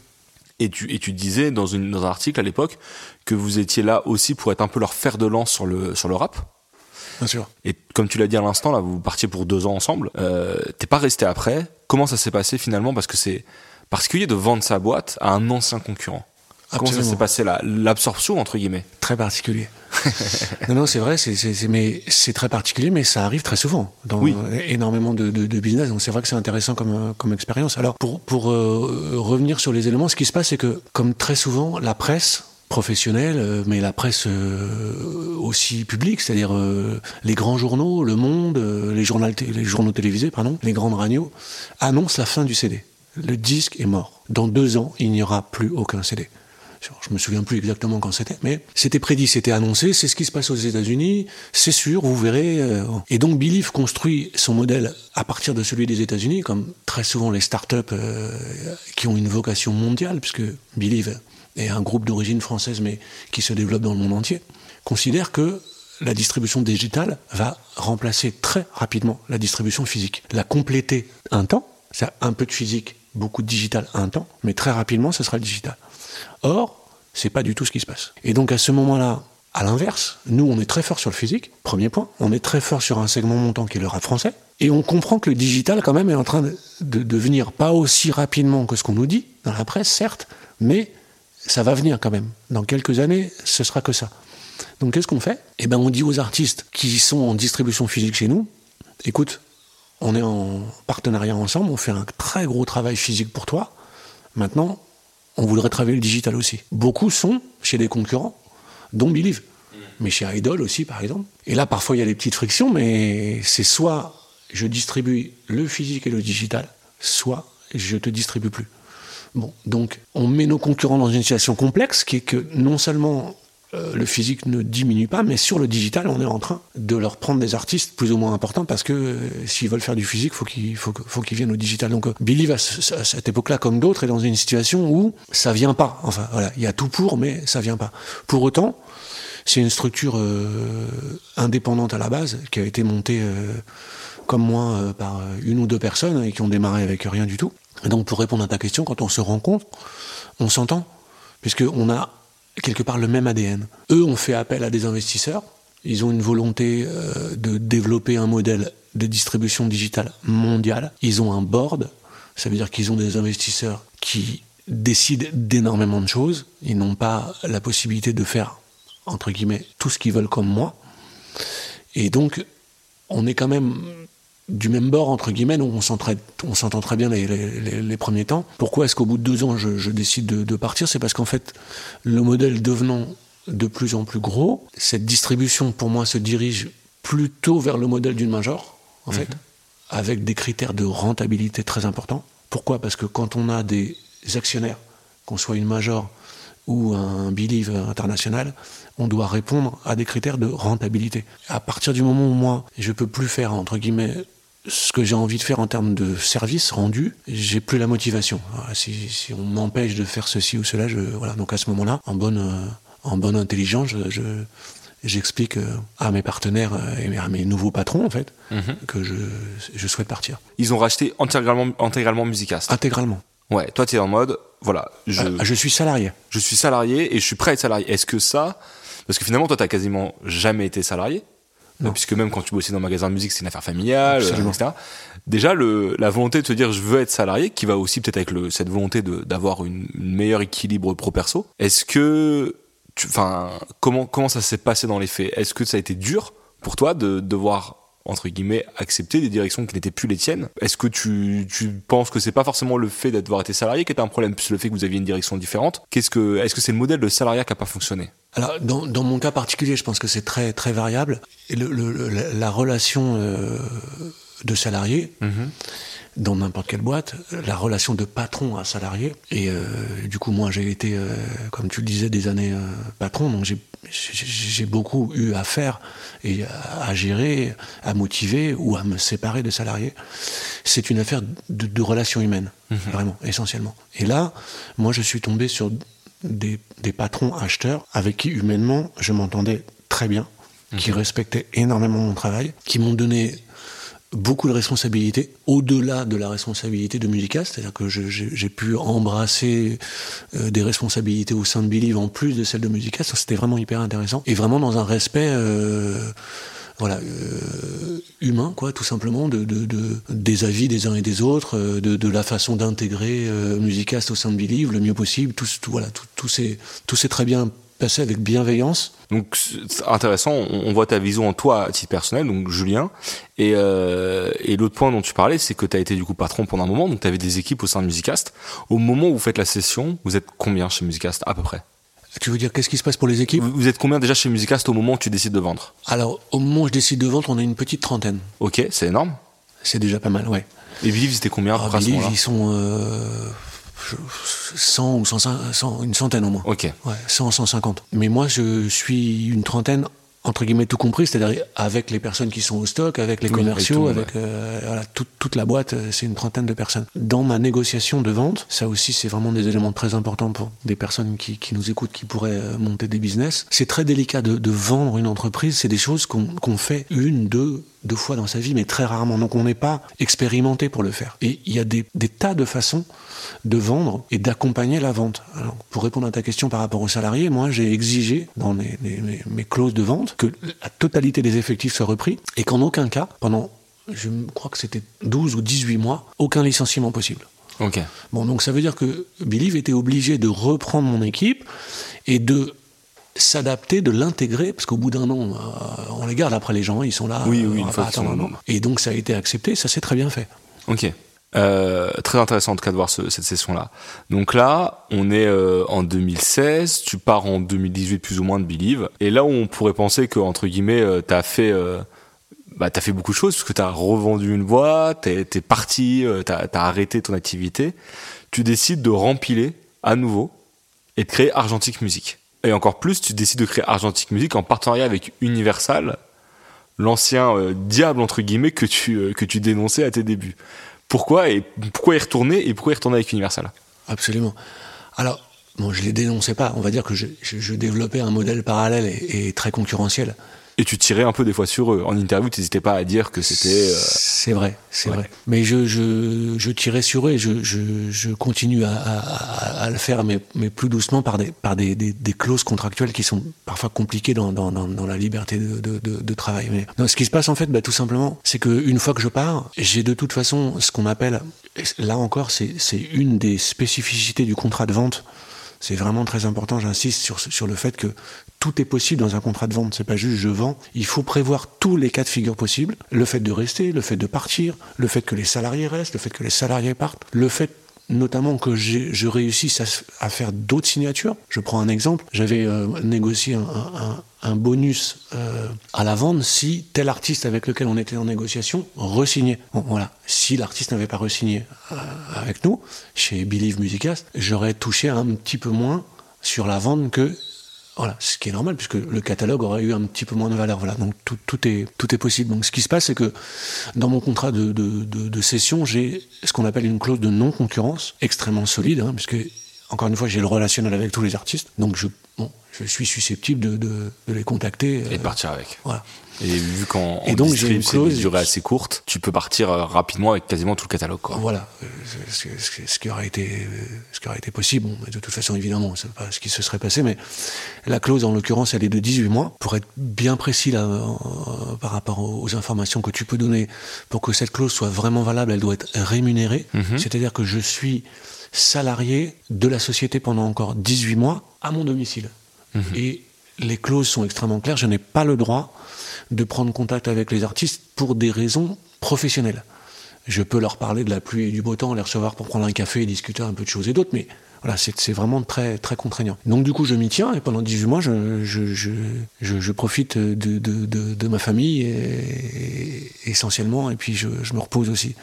Et tu, et tu disais dans, une, dans un article à l'époque que vous étiez là aussi pour être un peu leur fer de lance sur le, sur le rap. Bien sûr. Et comme tu l'as dit à l'instant, là, vous partiez pour deux ans ensemble. Euh, T'es pas resté après. Comment ça s'est passé finalement? Parce que c'est particulier de vendre sa boîte à un ancien concurrent. Comment ça s'est passé l'absorption entre guillemets Très particulier. *laughs* non, non, c'est vrai, c'est, très particulier, mais ça arrive très souvent dans énormément de, de, business. Donc c'est vrai que c'est intéressant comme, comme expérience. Alors pour, pour euh, revenir sur les éléments, ce qui se passe, c'est que comme très souvent, la presse professionnelle, euh, mais la presse euh, aussi publique, c'est-à-dire les grands journaux, Le Monde, les, journaux, les journaux télévisés, pardon, les grandes radios, annoncent la fin du CD. Le disque est mort. Dans deux ans, il n'y aura plus aucun CD. Je me souviens plus exactement quand c'était, mais c'était prédit, c'était annoncé, c'est ce qui se passe aux États-Unis, c'est sûr, vous verrez. Euh, et donc Believe construit son modèle à partir de celui des États-Unis, comme très souvent les startups euh, qui ont une vocation mondiale, puisque Believe est un groupe d'origine française mais qui se développe dans le monde entier, considère que la distribution digitale va remplacer très rapidement la distribution physique, la compléter un temps, c'est un peu de physique, beaucoup de digital un temps, mais très rapidement ce sera le digital. Or, c'est pas du tout ce qui se passe. Et donc à ce moment-là, à l'inverse, nous on est très fort sur le physique, premier point, on est très fort sur un segment montant qui est le rap français, et on comprend que le digital quand même est en train de, venir pas aussi rapidement que ce qu'on nous dit dans la presse, certes, mais ça va venir quand même. Dans quelques années, ce sera que ça. Donc qu'est-ce qu'on fait? Eh ben on dit aux artistes qui sont en distribution physique chez nous, écoute, on est en partenariat ensemble, on fait un très gros travail physique pour toi. Maintenant, on voudrait travailler le digital aussi. Beaucoup sont chez des concurrents, dont Believe. mais chez Idol aussi, par exemple. Et là, parfois, il y a des petites frictions, mais c'est soit je distribue le physique et le digital, soit je te distribue plus. Bon, donc on met nos concurrents dans une situation complexe qui est que non seulement euh, le physique ne diminue pas, mais sur le digital, on est en train de leur prendre des artistes plus ou moins importants parce que euh, s'ils veulent faire du physique, faut faut, qu'ils viennent au digital. Donc euh, Billy à cette époque-là, comme d'autres, est dans une situation où ça vient pas. Enfin voilà, il y a tout pour, mais ça vient pas. Pour autant, c'est une structure indépendante à la base qui a été montée comme moi par une ou deux personnes et qui ont démarré avec rien du tout. Et donc pour répondre à ta question, quand on se rencontre, on s'entend, puisqu'on a quelque part le même ADN. Eux ont fait appel à des investisseurs, ils ont une volonté euh, de développer un modèle de distribution digitale mondiale, ils ont un board, ça veut dire qu'ils ont des investisseurs qui décident d'énormément de choses, ils n'ont pas la possibilité de faire, entre guillemets, tout ce qu'ils veulent comme moi. Et donc, on est quand même du même bord, entre guillemets, on s'entend très bien les, premiers temps. Pourquoi est-ce qu'au bout de deux ans, je, décide de, partir? C'est parce qu'en fait, le modèle devenant de plus en plus gros, cette distribution, pour moi, se dirige plutôt vers le modèle d'une major, en fait, mhm. avec des critères de rentabilité très importants. Pourquoi? Parce que quand on a des actionnaires, qu'on soit une major ou un Believe international, on doit répondre à des critères de rentabilité. À partir du moment où moi, je peux plus faire, entre guillemets, ce que j'ai envie de faire en termes de service rendu, j'ai plus la motivation. Si, on m'empêche de faire ceci ou cela, je, voilà. Donc à ce moment-là, en bonne, euh, en bonne intelligence, je, j'explique euh, à mes partenaires euh, et à mes nouveaux patrons en fait mhm. que je, je, souhaite partir. Ils ont racheté intégralement, intégralement Musicast. Intégralement. Ouais, toi tu es en mode, voilà, je, ah, je suis salarié. Je suis salarié et je suis prêt à être salarié. Est-ce que ça, parce que finalement toi t'as quasiment jamais été salarié, puisque même quand tu bossais dans un magasin de musique, c'est une affaire familiale, etc. Déjà, le, la volonté de te dire je veux être salarié, qui va aussi peut-être avec le, cette volonté d'avoir une, une meilleur équilibre pro-perso. Est-ce que, enfin, comment comment ça s'est passé dans les faits? Est-ce que ça a été dur pour toi de devoir entre guillemets, accepter des directions qui n'étaient plus les tiennes. Est-ce que tu, tu penses que c'est pas forcément le fait d'avoir été salarié qui est un problème, plus le fait que vous aviez une direction différente? Qu'est-ce que, est-ce que c'est le modèle de salariat qui a pas fonctionné? Alors, dans, dans, mon cas particulier, je pense que c'est très très variable. Et le, le, la, relation euh, de salarié. Mm-hmm dans n'importe quelle boîte, la relation de patron à salarié. Et euh, du coup, moi, j'ai été, euh, comme tu le disais, des années euh, patron, donc j'ai beaucoup eu à faire et à, gérer, à motiver ou à me séparer de salariés. C'est une affaire de, de relations humaines, mhm. vraiment, essentiellement. Et là, moi, je suis tombé sur des, des patrons acheteurs avec qui, humainement, je m'entendais très bien, qui mhm. respectaient énormément mon travail, qui m'ont donné beaucoup de responsabilités, au-delà de la responsabilité de Musicast, c'est-à-dire que j'ai pu embrasser euh, des responsabilités au sein de Believe en plus de celles de Musicast, c'était vraiment hyper intéressant, et vraiment dans un respect... Euh, voilà, euh, humain, quoi, tout simplement, de, de, de, des avis des uns et des autres, de, la façon d'intégrer Musicast au sein de Believe le mieux possible. Tout, tout voilà, tout, s'est très bien avec bienveillance. Donc c'est intéressant, on, voit ta vision en toi à titre personnel, donc Julien. Et, euh, et l'autre point dont tu parlais, c'est que tu as été du coup patron pendant un moment, donc tu avais des équipes au sein de Musicast. Au moment où vous faites la session, vous êtes combien chez Musicast à peu près? Tu veux dire qu'est-ce qui se passe pour les équipes? Vous êtes combien déjà chez Musicast au moment où tu décides de vendre? Alors, au moment où je décide de vendre, on a une petite trentaine. Ok, c'est énorme. C'est déjà pas mal, ouais. Et Believe, c'était combien ah, Believe, ils sont euh, 100 ou 100, une centaine au moins. Ok. Ouais, 100, 150. Mais moi, je suis une trentaine entre guillemets tout compris, c'est-à-dire avec les personnes qui sont au stock, avec les commerciaux, avec, euh, voilà, toute la boîte, euh, c'est une trentaine de personnes. Dans ma négociation de vente, ça aussi c'est vraiment des éléments très importants pour des personnes qui, qui nous écoutent, qui pourraient euh, monter des business. C'est très délicat de, de, vendre une entreprise, c'est des choses qu'on fait une, deux, deux fois dans sa vie, mais très rarement. Donc on n'est pas expérimenté pour le faire. Et il y a des, des tas de façons de vendre et d'accompagner la vente. Alors, pour répondre à ta question par rapport aux salariés, moi j'ai exigé dans mes, mes, clauses de vente que la totalité des effectifs soit repris et qu'en aucun cas, pendant, je crois que c'était 12 ou 18 mois, aucun licenciement possible. Ok. Bon, donc ça veut dire que Believe était obligé de reprendre mon équipe et de s'adapter, de l'intégrer, parce qu'au bout d'un an, euh, on les garde après les gens, ils sont là, oui, oui, on va pas attendre un an. Et donc ça a été accepté, ça s'est très bien fait. Ok. Euh, très intéressant en tout cas de voir cette session-là. Donc là, on est euh, en 2016, tu pars en 2018 plus ou moins de Believe, et là où on pourrait penser que entre guillemets, euh, t'as fait, euh, bah t'as fait beaucoup de choses parce que t'as revendu une boîte, t'es, t'es parti, t'as, t'as arrêté ton activité, tu décides de rempiler à nouveau et de créer Argentique Music. Et encore plus, tu décides de créer Argentique Music en partenariat avec Universal, l'ancien diable entre guillemets que tu que tu dénonçais à tes débuts. Pourquoi et pourquoi y retourner et pourquoi y retourner avec Universal Absolument. Alors, bon, je les dénonçais pas. On va dire que je, développais un modèle parallèle et très concurrentiel. Et tu tirais un peu des fois sur eux. En interview, tu n'hésitais pas à dire que c'était. Euh, c'est vrai, c'est vrai. Mais je, je, je, tirais sur eux et je, je, je continue à, à, à, le faire, mais, mais plus doucement par, des, par des, des, des clauses contractuelles qui sont parfois compliquées dans, dans, dans, dans la liberté de, de, de, de travail. Mais non, ce qui se passe en fait, bah, tout simplement, c'est qu'une fois que je pars, j'ai de toute façon ce qu'on appelle, là encore, c'est une des spécificités du contrat de vente c'est vraiment très important, j'insiste sur, le fait que tout est possible dans un contrat de vente, c'est pas juste je vends. Il faut prévoir tous les cas de figure possibles. Le fait de rester, le fait de partir, le fait que les salariés restent, le fait que les salariés partent, le fait notamment que je réussisse à, faire d'autres signatures. Je prends un exemple. J'avais euh, négocié un, bonus euh, à la vente si tel artiste avec lequel on était en négociation resignait. voilà. Si l'artiste n'avait pas resigné euh, avec nous, chez Believe Musicast, j'aurais touché un petit peu moins sur la vente que voilà, ce qui est normal puisque le catalogue aurait eu un petit peu moins de valeur. Voilà, donc tout, tout est tout est possible. Donc ce qui se passe, c'est que dans mon contrat de, de, de, de cession, j'ai ce qu'on appelle une clause de non concurrence extrêmement solide, hein, puisque encore une fois, j'ai le relationnel avec tous les artistes, donc je bon, je suis susceptible de, de, de les contacter et de partir avec. Voilà. Et vu qu'en donc c'est une durée assez courte, tu peux partir euh, rapidement avec quasiment tout le catalogue. Quoi. Voilà, euh, ce, ce, qui aurait été, ce qui aurait été possible. Bon, de toute façon, évidemment, c'est pas ce qui se serait passé, mais la clause, en l'occurrence, elle est de 18 mois. Pour être bien précis là, par rapport aux informations que tu peux donner, pour que cette clause soit vraiment valable, elle doit être rémunérée. Mhm. C'est-à-dire que je suis salarié de la société pendant encore 18 mois à mon domicile. Mhm. Et les clauses sont extrêmement claires. Je n'ai pas le droit de prendre contact avec les artistes pour des raisons professionnelles. Je peux leur parler de la pluie et du beau temps, les recevoir pour prendre un café et discuter un peu de choses et d'autres, mais voilà, c'est vraiment très, très contraignant. Donc du coup, je m'y tiens et pendant 18 mois, je, profite de, ma famille et, essentiellement, et puis je, me repose aussi.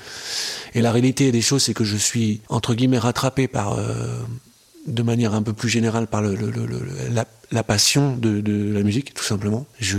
Et la réalité des choses, c'est que je suis, entre guillemets, rattrapé par... Euh, de manière un peu plus générale par le, la, la, passion de, de, la musique, tout simplement. Je,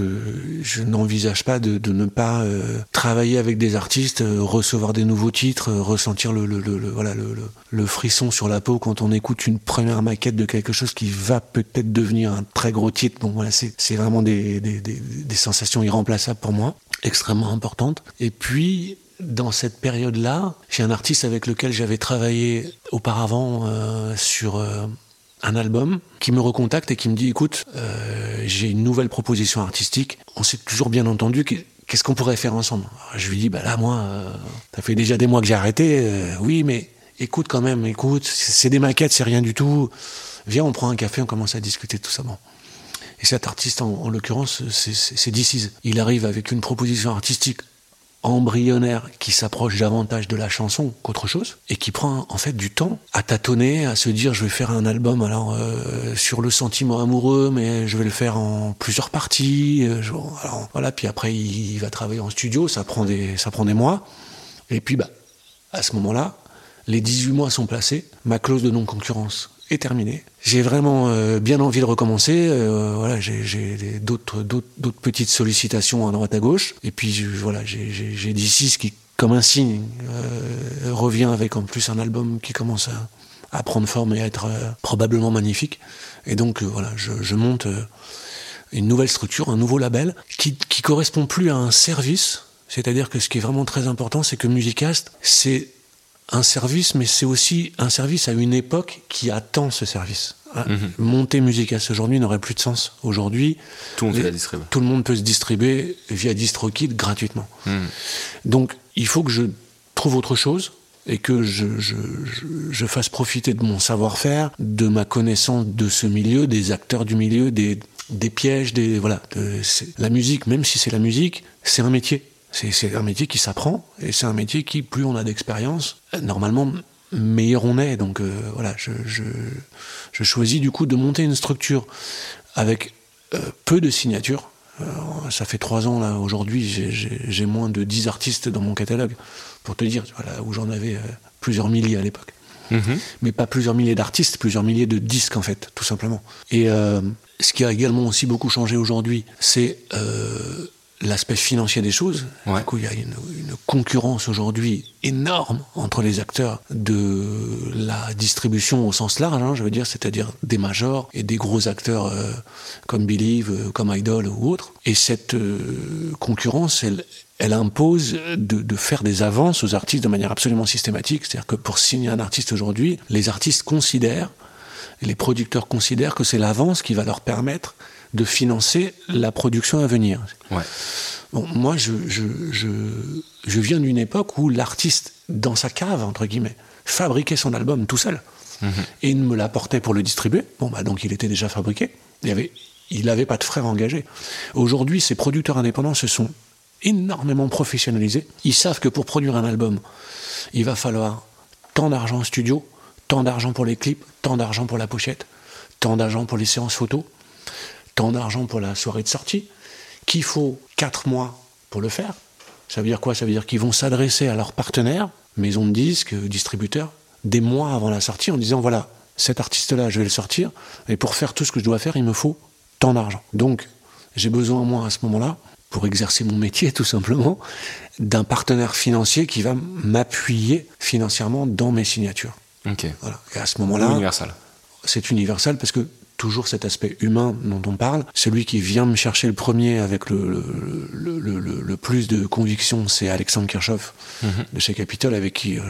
je n'envisage pas de, de, ne pas euh, travailler avec des artistes, euh, recevoir des nouveaux titres, euh, ressentir le, voilà, le, frisson sur la peau quand on écoute une première maquette de quelque chose qui va peut-être devenir un très gros titre. Bon, voilà, c'est vraiment des, des, des, des sensations irremplaçables pour moi, extrêmement importantes. Et puis, dans cette période-là, j'ai un artiste avec lequel j'avais travaillé auparavant euh, sur euh, un album qui me recontacte et qui me dit écoute, euh, j'ai une nouvelle proposition artistique. On s'est toujours bien entendu. Qu'est-ce qu'on pourrait faire ensemble? Je lui dis bah là moi, ça fait déjà des mois que j'ai arrêté. oui, mais écoute quand même, écoute, c'est des maquettes, c'est rien du tout. Viens, on prend un café, on commence à discuter tout ça. Et cet artiste, en, en l'occurrence, c'est DC's. Il arrive avec une proposition artistique embryonnaire qui s'approche davantage de la chanson qu'autre chose et qui prend en fait du temps à tâtonner, à se dire je vais faire un album alors euh, sur le sentiment amoureux mais je vais le faire en plusieurs parties euh, alors, voilà puis après il, va travailler en studio ça prend des ça prend des mois. Et puis bah à ce moment-là les 18 mois sont placés ma clause de non concurrence est terminé. J'ai vraiment euh, bien envie de recommencer. Euh, voilà, j'ai d'autres d'autres petites sollicitations à droite à gauche. Et puis voilà, j'ai D6 qui, comme un signe, euh, revient avec en plus un album qui commence à, à prendre forme et à être probablement magnifique. Et donc voilà, je, je monte une nouvelle structure, un nouveau label qui qui correspond plus à un service. C'est-à-dire que ce qui est vraiment très important, c'est que Musicast, c'est un service, mais c'est aussi un service à une époque qui attend ce service. Mhm. Monter Musicas aujourd'hui n'aurait plus de sens. Aujourd'hui, tout, tout, le monde peut se distribuer via DistroKid gratuitement. Mhm. Donc, il faut que je trouve autre chose et que je, je, je, fasse profiter de mon savoir-faire, de ma connaissance de ce milieu, des acteurs du milieu, des, des pièges, des voilà. De, la musique, même si c'est la musique, c'est un métier. C'est un métier qui s'apprend et c'est un métier qui, plus on a d'expérience, normalement, meilleur on est. Donc euh, voilà, je, je, choisis du coup de monter une structure avec euh, peu de signatures. Euh, ça fait trois ans là, aujourd'hui, j'ai moins de dix artistes dans mon catalogue, pour te dire, voilà, où j'en avais plusieurs milliers à l'époque. Mhm. Mais pas plusieurs milliers d'artistes, plusieurs milliers de disques en fait, tout simplement. Et ce qui a également aussi beaucoup changé aujourd'hui, c'est l'aspect financier des choses. Du coup, il y a une, concurrence aujourd'hui énorme entre les acteurs de la distribution au sens large, hein, je veux dire, c'est-à-dire des majors et des gros acteurs euh, comme Believe, euh, comme Idol ou autres. Et cette euh, concurrence, elle, elle impose de, de, faire des avances aux artistes de manière absolument systématique. C'est-à-dire que pour signer un artiste aujourd'hui, les artistes considèrent, les producteurs considèrent que c'est l'avance qui va leur permettre de financer la production à venir. Bon, moi, je, je, je, je viens d'une époque où l'artiste, dans sa cave, entre guillemets, fabriquait son album tout seul. Mhm. Et il me l'apportait pour le distribuer. Bon, bah, donc il était déjà fabriqué. Il avait, il n'avait pas de frères engagés. Aujourd'hui, ces producteurs indépendants se sont énormément professionnalisés. Ils savent que pour produire un album, il va falloir tant d'argent en studio, tant d'argent pour les clips, tant d'argent pour la pochette, tant d'argent pour les séances photos, tant d'argent pour la soirée de sortie, qu'il faut 4 mois pour le faire. Ça veut dire quoi? Ça veut dire qu'ils vont s'adresser à leurs partenaires, maisons de disques, distributeurs, des mois avant la sortie en disant voilà, cet artiste-là, je vais le sortir, et pour faire tout ce que je dois faire, il me faut tant d'argent. Donc, j'ai besoin, moi, à ce moment-là, pour exercer mon métier, tout simplement, d'un partenaire financier qui va m'appuyer financièrement dans mes signatures. Ok. Voilà. Et à ce moment-là. Universal. C'est universal parce que toujours cet aspect humain dont on parle. Celui qui vient me chercher le premier avec le, le, le, le plus de conviction, c'est Alexandre Kirchhoff mhm. de chez Capitol, avec qui euh,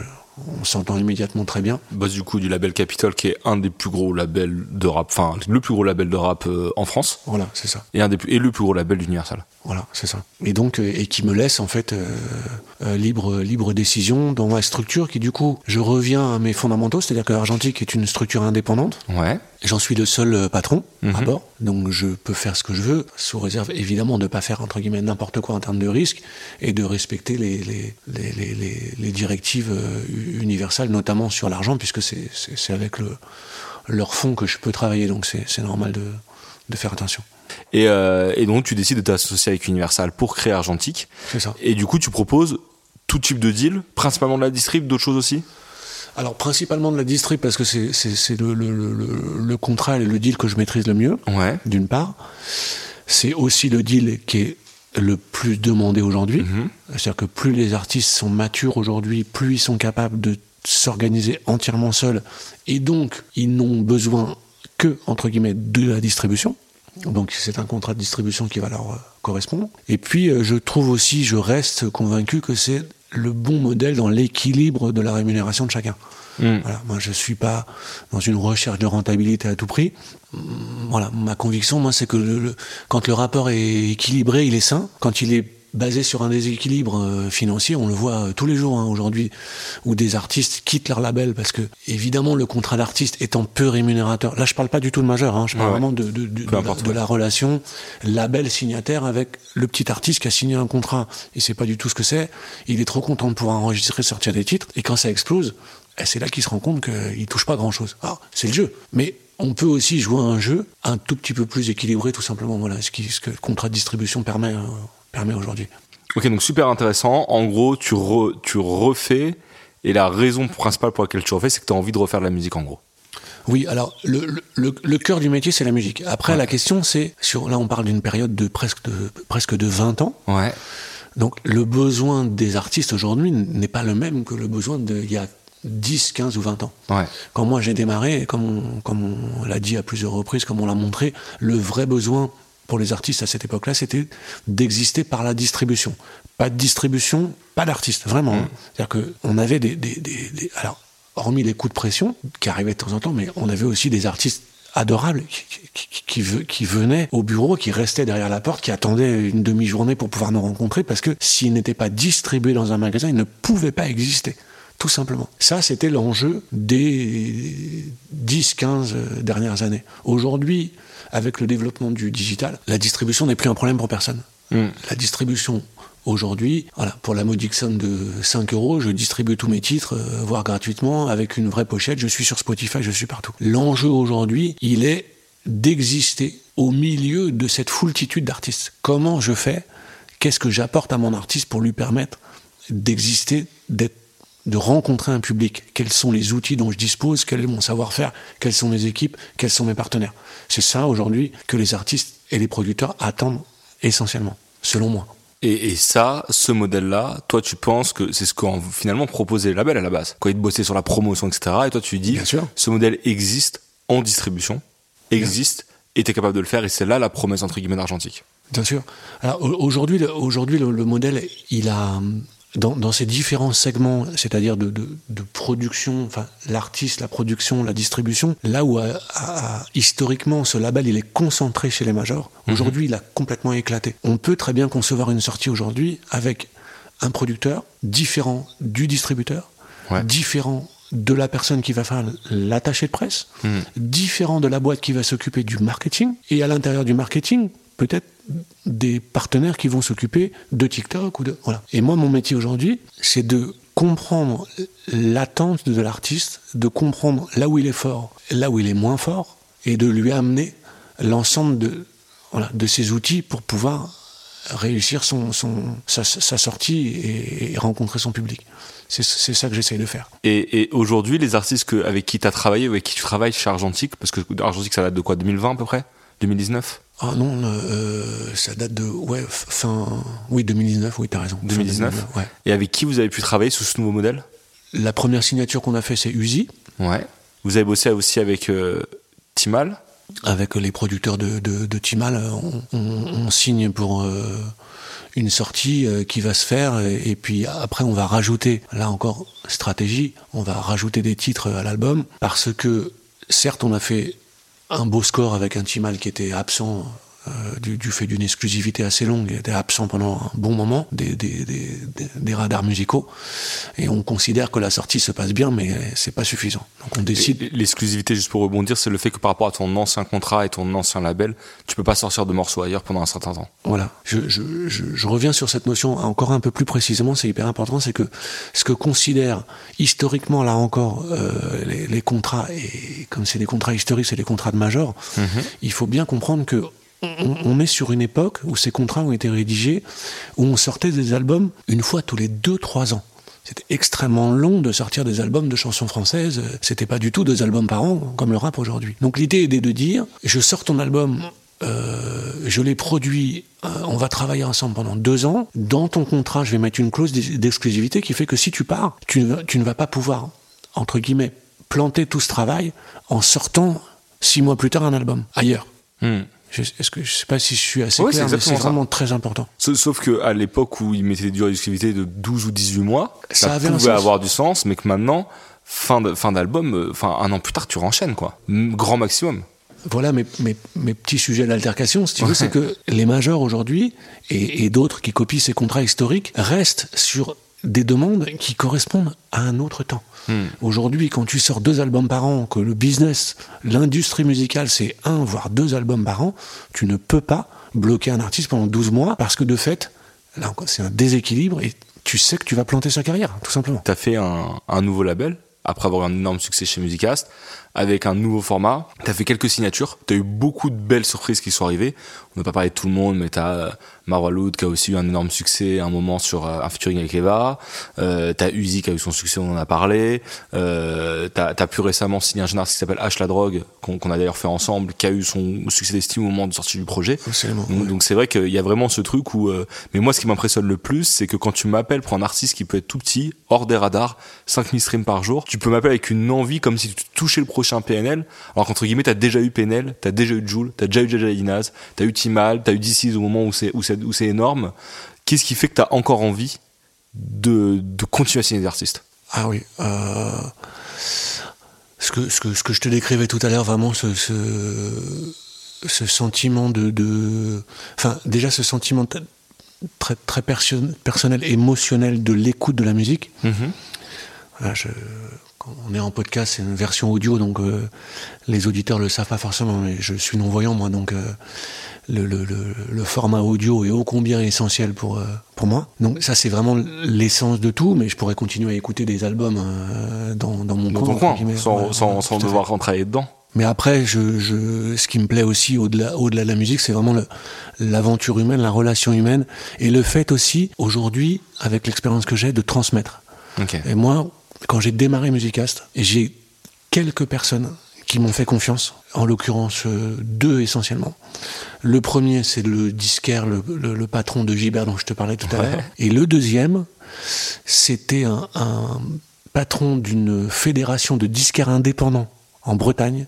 on s'entend immédiatement très bien. Boss du coup du label Capitol, qui est un des plus gros labels de rap, enfin le plus gros label de rap euh, en France. Voilà, c'est ça. Et, un des, et le plus gros label d'Universal. Voilà, c'est ça. Et donc, euh, et qui me laisse en fait euh, libre, libre décision dans ma structure, qui du coup, je reviens à mes fondamentaux, c'est-à-dire que Argentique est une structure indépendante. Ouais. J'en suis le seul patron à mhm. bord, donc je peux faire ce que je veux, sous réserve évidemment de ne pas faire entre guillemets n'importe quoi en termes de risque et de respecter les, les, les, les, les directives universal, notamment sur l'argent, puisque c'est avec le, leur fonds que je peux travailler, donc c'est normal de, de, faire attention. Et, euh, et, donc tu décides de t'associer avec Universal pour créer Argentique. C'est ça. Et du coup tu proposes tout type de deal, principalement de la distrib, d'autres choses aussi? Alors principalement de la distrib parce que c'est le, le, le, le, contrat et le deal que je maîtrise le mieux, ouais. d'une part. C'est aussi le deal qui est le plus demandé aujourd'hui. Mhm. C'est-à-dire que plus les artistes sont matures aujourd'hui, plus ils sont capables de s'organiser entièrement seuls, et donc ils n'ont besoin que, entre guillemets, de la distribution. Donc c'est un contrat de distribution qui va leur euh, correspondre. Et puis euh, je trouve aussi, je reste convaincu que c'est le bon modèle dans l'équilibre de la rémunération de chacun. Mm. Voilà, moi je suis pas dans une recherche de rentabilité à tout prix. Voilà, ma conviction, moi, c'est que le, quand le rapport est équilibré, il est sain. Quand il est basé sur un déséquilibre euh, financier, on le voit euh, tous les jours hein, aujourd'hui, où des artistes quittent leur label parce que, évidemment, le contrat d'artiste étant peu rémunérateur. Là, je parle pas du tout de majeur, hein, je parle vraiment de, de, de, de, la, relation label-signataire avec le petit artiste qui a signé un contrat. Il sait pas du tout ce que c'est. Il est trop content de pouvoir enregistrer, sortir des titres. Et quand ça explose, et c'est là qu'il se rend compte qu'il touche pas grand chose. Ah, c'est le jeu. Mais on peut aussi jouer un jeu un tout petit peu plus équilibré, tout simplement. Voilà, ce, qui, ce que le contrat de distribution permet, euh, permet aujourd'hui. Ok, donc super intéressant. En gros, tu, tu refais, et la raison principale pour laquelle tu refais, c'est que tu as envie de refaire de la musique, en gros. Oui, alors le, le, le cœur du métier, c'est la musique. Après, la question, c'est, sur, là, on parle d'une période de presque, de presque de 20 ans. Ouais. Donc, le besoin des artistes aujourd'hui n'est pas le même que le besoin d'il y a 10, 15 ou 20 ans. Ouais. Quand moi j'ai démarré, comme on, comme on l'a dit à plusieurs reprises, comme on l'a montré, le vrai besoin pour les artistes à cette époque-là, c'était d'exister par la distribution. Pas de distribution, pas d'artiste, vraiment. Hein. C'est-à-dire qu'on avait des, des, des, des, Alors, hormis les coups de pression, qui arrivaient de temps en temps, mais on avait aussi des artistes adorables qui, qui, qui, qui, venaient au bureau, qui restaient derrière la porte, qui attendaient une demi-journée pour pouvoir nous rencontrer, parce que s'ils n'étaient pas distribués dans un magasin, ils ne pouvaient pas exister tout simplement. Ça, c'était l'enjeu des 10-15 dernières années. Aujourd'hui, avec le développement du digital, la distribution n'est plus un problème pour personne. Mm. La distribution Aujourd'hui, voilà, pour la modique somme de 5 euros, je distribue tous mes titres, euh, voire gratuitement, avec une vraie pochette. Je suis sur Spotify, je suis partout. L'enjeu aujourd'hui, il est d'exister au milieu de cette foultitude d'artistes. Comment je fais? Qu'est-ce que j'apporte à mon artiste pour lui permettre d'exister, d'être de rencontrer un public? Quels sont les outils dont je dispose? Quel est mon savoir-faire? Quelles sont mes équipes? Quels sont mes partenaires? C'est ça aujourd'hui que les artistes et les producteurs attendent essentiellement, selon moi. Et, ça, ce modèle-là, toi, tu penses que c'est ce qu'ont finalement proposé les labels à la base. Quand ils bossaient sur la promotion, etc. Et toi, tu dis, Bien sûr. ce modèle existe en distribution, existe, et tu es capable de le faire, et c'est là la promesse, entre guillemets, d'Argentique. Bien sûr. Alors aujourd'hui, aujourd'hui le, le, modèle, il a, dans, dans, ces différents segments, c'est-à-dire de, de, de, production, enfin l'artiste, la production, la distribution, là où historiquement ce label il est concentré chez les majors, mhm. aujourd'hui il a complètement éclaté. On peut très bien concevoir une sortie aujourd'hui avec un producteur différent du distributeur, ouais. différent de la personne qui va faire l'attaché de presse, mhm. différent de la boîte qui va s'occuper du marketing, et à l'intérieur du marketing, peut-être des partenaires qui vont s'occuper de TikTok ou de voilà. Et moi, mon métier aujourd'hui, c'est de comprendre l'attente de l'artiste, de comprendre là où il est fort, là où il est moins fort, et de lui amener l'ensemble de voilà, de ses outils pour pouvoir réussir son, son sa, sortie et, rencontrer son public. C'est ça que j'essaye de faire. Et, et aujourd'hui, les artistes que, avec qui tu as travaillé, avec qui tu travailles chez Argentique, parce que Argentique, ça date de quoi? 2020 à peu près? 2019 ah non, euh, ça date de ouais fin oui 2019, oui t'as raison. 2019. 2019 ouais. Et avec qui vous avez pu travailler sous ce nouveau modèle? La première signature qu'on a fait c'est Uzi. Ouais. Vous avez bossé aussi avec euh, Timal? Avec les producteurs de, de, de Timal, on, on, on, signe pour euh, une sortie qui va se faire et, et, puis après on va rajouter là encore stratégie, on va rajouter des titres à l'album parce que certes on a fait un beau score avec un Timal qui était absent du, du, fait d'une exclusivité assez longue, il était absent pendant un bon moment des, des, des, des, radars musicaux. Et on considère que la sortie se passe bien, mais c'est pas suffisant. Donc on décide. L'exclusivité, juste pour rebondir, c'est le fait que par rapport à ton ancien contrat et ton ancien label, tu peux pas sortir de morceaux ailleurs pendant un certain temps. Voilà. Je, je, je, je reviens sur cette notion encore un peu plus précisément, c'est hyper important, c'est que ce que considère historiquement, là encore, euh, les, les, contrats, et comme c'est des contrats historiques, c'est des contrats de major, -hmm. il faut bien comprendre que on, est sur une époque où ces contrats ont été rédigés, où on sortait des albums une fois tous les 2-3 ans. C'était extrêmement long de sortir des albums de chansons françaises. C'était pas du tout deux albums par an comme le rap aujourd'hui. Donc l'idée est de dire je sors ton album, euh, je l'ai produit, euh, on va travailler ensemble pendant deux ans. Dans ton contrat, je vais mettre une clause d'exclusivité qui fait que si tu pars, tu ne, tu ne vas pas pouvoir entre guillemets planter tout ce travail en sortant six mois plus tard un album ailleurs. Hmm. Est-ce que je sais pas si je suis assez ouais, clair, mais c'est vraiment très important. Sauf que à l'époque où ils mettaient des durées d'exclusivité de 12 ou 18 mois, ça, ça pouvait avoir du sens, mais que maintenant, fin de, fin d'album, enfin un an plus tard, tu renchaînes quoi, grand maximum. Voilà mes, mes, mes petits sujets d'altercation, si tu veux, ouais. c'est que les majors aujourd'hui et, et d'autres qui copient ces contrats historiques restent sur des demandes qui correspondent à un autre temps. Hmm. Aujourd'hui, quand tu sors deux albums par an, que le business, l'industrie musicale, c'est un, voire deux albums par an, tu ne peux pas bloquer un artiste pendant 12 mois parce que de fait, là c'est un déséquilibre et tu sais que tu vas planter sa carrière, tout simplement. Tu as fait un, nouveau label après avoir un énorme succès chez Musicast, avec un nouveau format. Tu as fait quelques signatures, tu as eu beaucoup de belles surprises qui sont arrivées. On n'a pas parlé de tout le monde, mais tu as Marwa Loud qui a aussi eu un énorme succès un moment sur euh, un featuring avec Eva. Euh, tu as Uzi qui a eu son succès, on en a parlé. Euh, tu as, pu récemment signer un jeune artiste qui s'appelle H la drogue, qu'on qu a d'ailleurs fait ensemble, qui a eu son succès d'estime au moment de sortie du projet. Donc c'est vrai qu'il y a vraiment ce truc où... Euh, mais moi ce qui m'impressionne le plus, c'est que quand tu m'appelles pour un artiste qui peut être tout petit, hors des radars, 5000 streams par jour, tu peux m'appeler avec une envie comme si tu touchais le prochain PNL, alors qu'entre guillemets, t'as déjà eu PNL, t'as déjà eu Joule, t'as déjà eu Jaja Inaz, t'as eu Timal, t'as eu DC's au moment où c'est où c'est où c'est énorme. Qu'est-ce qui fait que t'as encore envie de, de continuer à signer des artistes? Ah oui. Euh... Ce que, ce, que, ce que je te décrivais tout à l'heure, vraiment ce, ce, ce sentiment de, de. Enfin, déjà ce sentiment très, très personnel, émotionnel de l'écoute de la musique. Mm -hmm. Voilà, je, on est en podcast, c'est une version audio, donc euh, les auditeurs le savent pas forcément, mais je suis non-voyant moi, donc euh, le, le, le, format audio est ô combien essentiel pour, euh, pour moi. Donc ça c'est vraiment l'essence de tout, mais je pourrais continuer à écouter des albums dans, dans mon coin, sans, sans, sans devoir rentrer dedans. Mais après, je, je, ce qui me plaît aussi au-delà, au-delà de la musique, c'est vraiment l'aventure humaine, la relation humaine, et le fait aussi, aujourd'hui, avec l'expérience que j'ai, de transmettre. Et moi, quand j'ai démarré Musicast, j'ai quelques personnes qui m'ont fait confiance, en l'occurrence euh, deux essentiellement. Le premier, c'est le disquaire, le, le, patron de Gilbert dont je te parlais tout à l'heure. Et le deuxième, c'était un, un patron d'une fédération de disquaires indépendants en Bretagne,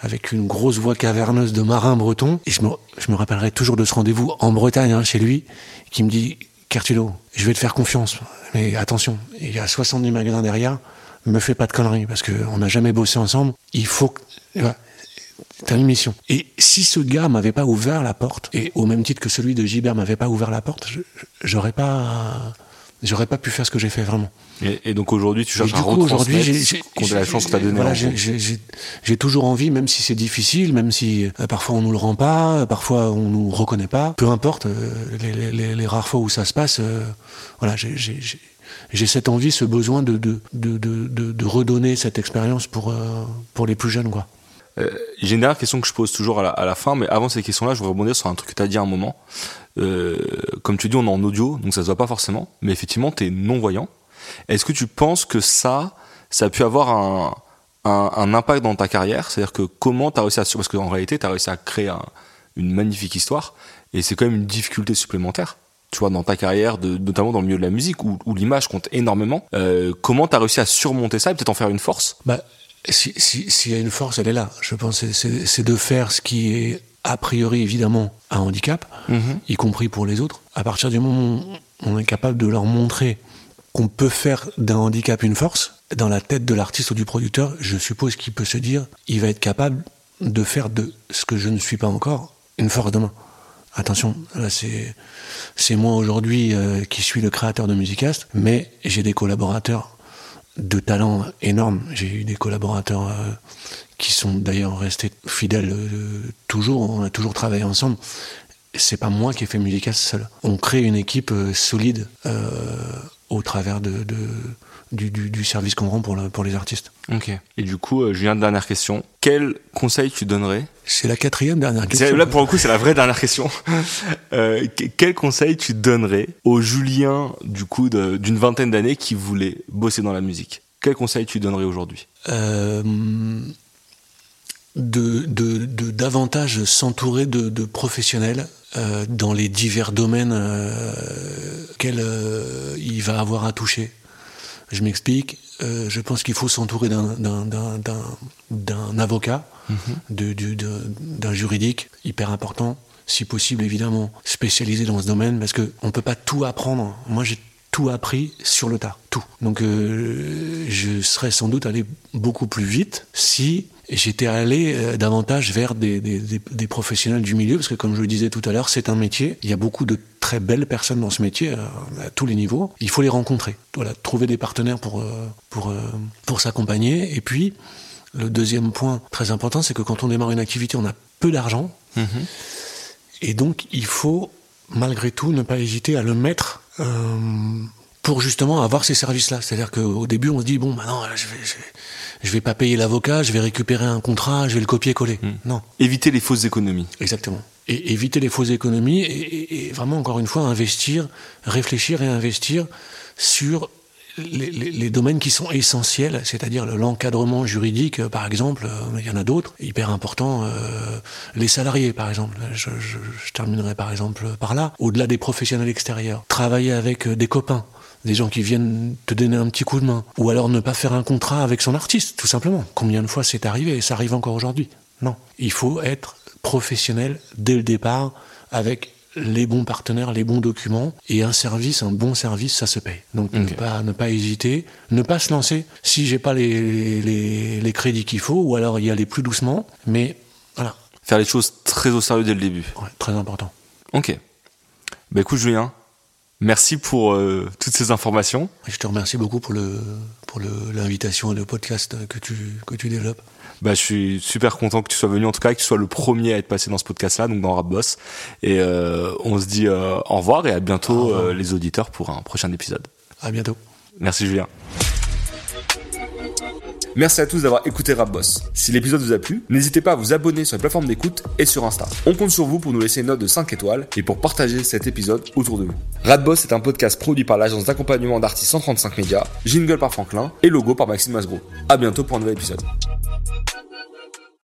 avec une grosse voix caverneuse de marin breton. Et je me, je me rappellerai toujours de ce rendez-vous en Bretagne, hein, chez lui, qui me dit, Cartulo, je vais te faire confiance, mais attention, il y a 70 magasins derrière, me fais pas de conneries, parce qu'on n'a jamais bossé ensemble, il faut que... T'as une mission. Et si ce gars m'avait pas ouvert la porte, et au même titre que celui de Gilbert m'avait pas ouvert la porte, j'aurais pas, j'aurais pas pu faire ce que j'ai fait vraiment. Et, donc aujourd'hui, tu cherches à aujourd'hui, j'ai la chance que t'as donné. Voilà, j'ai toujours envie, même si c'est difficile, même si euh, parfois on nous le rend pas, parfois on nous reconnaît pas. Peu importe, euh, les, les, les, rares fois où ça se passe, euh, voilà, j'ai cette envie, ce besoin de, de, de, de, de redonner cette expérience pour, pour les plus jeunes, quoi. J'ai une dernière question que je pose toujours à la, à la fin, mais avant ces questions-là, je voudrais rebondir sur un truc que tu as dit à un moment. Euh, comme tu dis, on est en audio, donc ça se voit pas forcément, mais effectivement, tu es non-voyant. Est-ce que tu penses que ça, ça a pu avoir un, impact dans ta carrière? C'est-à-dire que comment tu as réussi à... Parce qu'en réalité, tu as réussi à créer un, une magnifique histoire, et c'est quand même une difficulté supplémentaire tu vois, dans ta carrière, notamment dans le milieu de la musique, où, où l'image compte énormément. Euh, comment tu as réussi à surmonter ça et peut-être en faire une force? Bah, S'il si, si y a une force, elle est là. Je pense c'est de faire ce qui est a priori évidemment un handicap, mhm. y compris pour les autres. À partir du moment où on est capable de leur montrer qu'on peut faire d'un handicap une force, dans la tête de l'artiste ou du producteur, je suppose qu'il peut se dire, il va être capable de faire de ce que je ne suis pas encore une force demain. Attention, là c'est c'est moi aujourd'hui euh, qui suis le créateur de Musicast, mais j'ai des collaborateurs de talent énorme. J'ai eu des collaborateurs euh, qui sont d'ailleurs restés fidèles euh, toujours. On a toujours travaillé ensemble c'est pas moi qui ai fait Musicast seul. On crée une équipe euh, solide euh, au travers de, de du, du, du, service qu'on rend pour, le, pour les artistes. Ok. Et du coup, euh, Julien, dernière question. Quel conseil tu donnerais C'est la quatrième dernière question. Là, pour le coup, c'est la vraie dernière question. *laughs* euh, quel conseil tu donnerais au Julien, du coup, d'une vingtaine d'années qui voulait bosser dans la musique? Quel conseil tu donnerais aujourd'hui? Euh, de, de, de, davantage s'entourer de, de, professionnels euh, dans les divers domaines euh, qu'elle euh, il va avoir à toucher. Je m'explique. Euh, je pense qu'il faut s'entourer d'un avocat, -hmm. d'un juridique hyper important, si possible évidemment spécialisé dans ce domaine, parce que on peut pas tout apprendre. Moi, j'ai tout appris sur le tas, tout. Donc, euh, je serais sans doute allé beaucoup plus vite si j'étais allé euh, davantage vers des, des, des, des, professionnels du milieu, parce que comme je le disais tout à l'heure, c'est un métier. Il y a beaucoup de très belles personnes dans ce métier euh, à tous les niveaux. Il faut les rencontrer. Voilà, trouver des partenaires pour, euh, pour, pour s'accompagner. Et puis, le deuxième point très important, c'est que quand on démarre une activité, on a peu d'argent. Mmh. Et donc, il faut, malgré tout, ne pas hésiter à le mettre euh, pour justement avoir ces services-là. C'est-à-dire qu'au début, on se dit, bon, maintenant, je vais, je vais je vais pas payer l'avocat, je vais récupérer un contrat, je vais le copier-coller. Mmh. Non. Éviter les fausses économies. Exactement. Et éviter les fausses économies et, et, et, vraiment, encore une fois, investir, réfléchir et investir sur les, les, les domaines qui sont essentiels, c'est-à-dire l'encadrement juridique, par exemple, euh, il y en a d'autres, hyper importants, euh, les salariés, par exemple. Je, je, je terminerai par exemple par là. Au-delà des professionnels extérieurs, travailler avec euh, des copains des gens qui viennent te donner un petit coup de main, ou alors ne pas faire un contrat avec son artiste, tout simplement. Combien de fois c'est arrivé et ça arrive encore aujourd'hui Non. Il faut être professionnel dès le départ avec les bons partenaires, les bons documents et un service, un bon service, ça se paye. Donc okay. ne pas ne pas hésiter, ne pas se lancer si j'ai pas les, les, les crédits qu'il faut, ou alors y aller plus doucement, mais voilà. Faire les choses très au sérieux dès le début. Ouais, très important. Ok. Bah écoute Julien, Merci pour euh, toutes ces informations. Je te remercie beaucoup pour le pour l'invitation et le podcast que tu que tu développes. Bah, je suis super content que tu sois venu, en tout cas, que tu sois le premier à être passé dans ce podcast-là, donc dans Rap Boss. Et euh, on se dit euh, au revoir et à bientôt les auditeurs pour un prochain épisode. À bientôt. Merci Julien. Merci à tous d'avoir écouté Rap Boss. Si l'épisode vous a plu, n'hésitez pas à vous abonner sur les plateformes d'écoute et sur Insta. On compte sur vous pour nous laisser une note de 5 étoiles et pour partager cet épisode autour de vous. Rap Boss est un podcast produit par l'agence d'accompagnement d'artistes 135 médias, jingle par Franklin et logo par Maxime Masgro. À bientôt pour un nouvel épisode.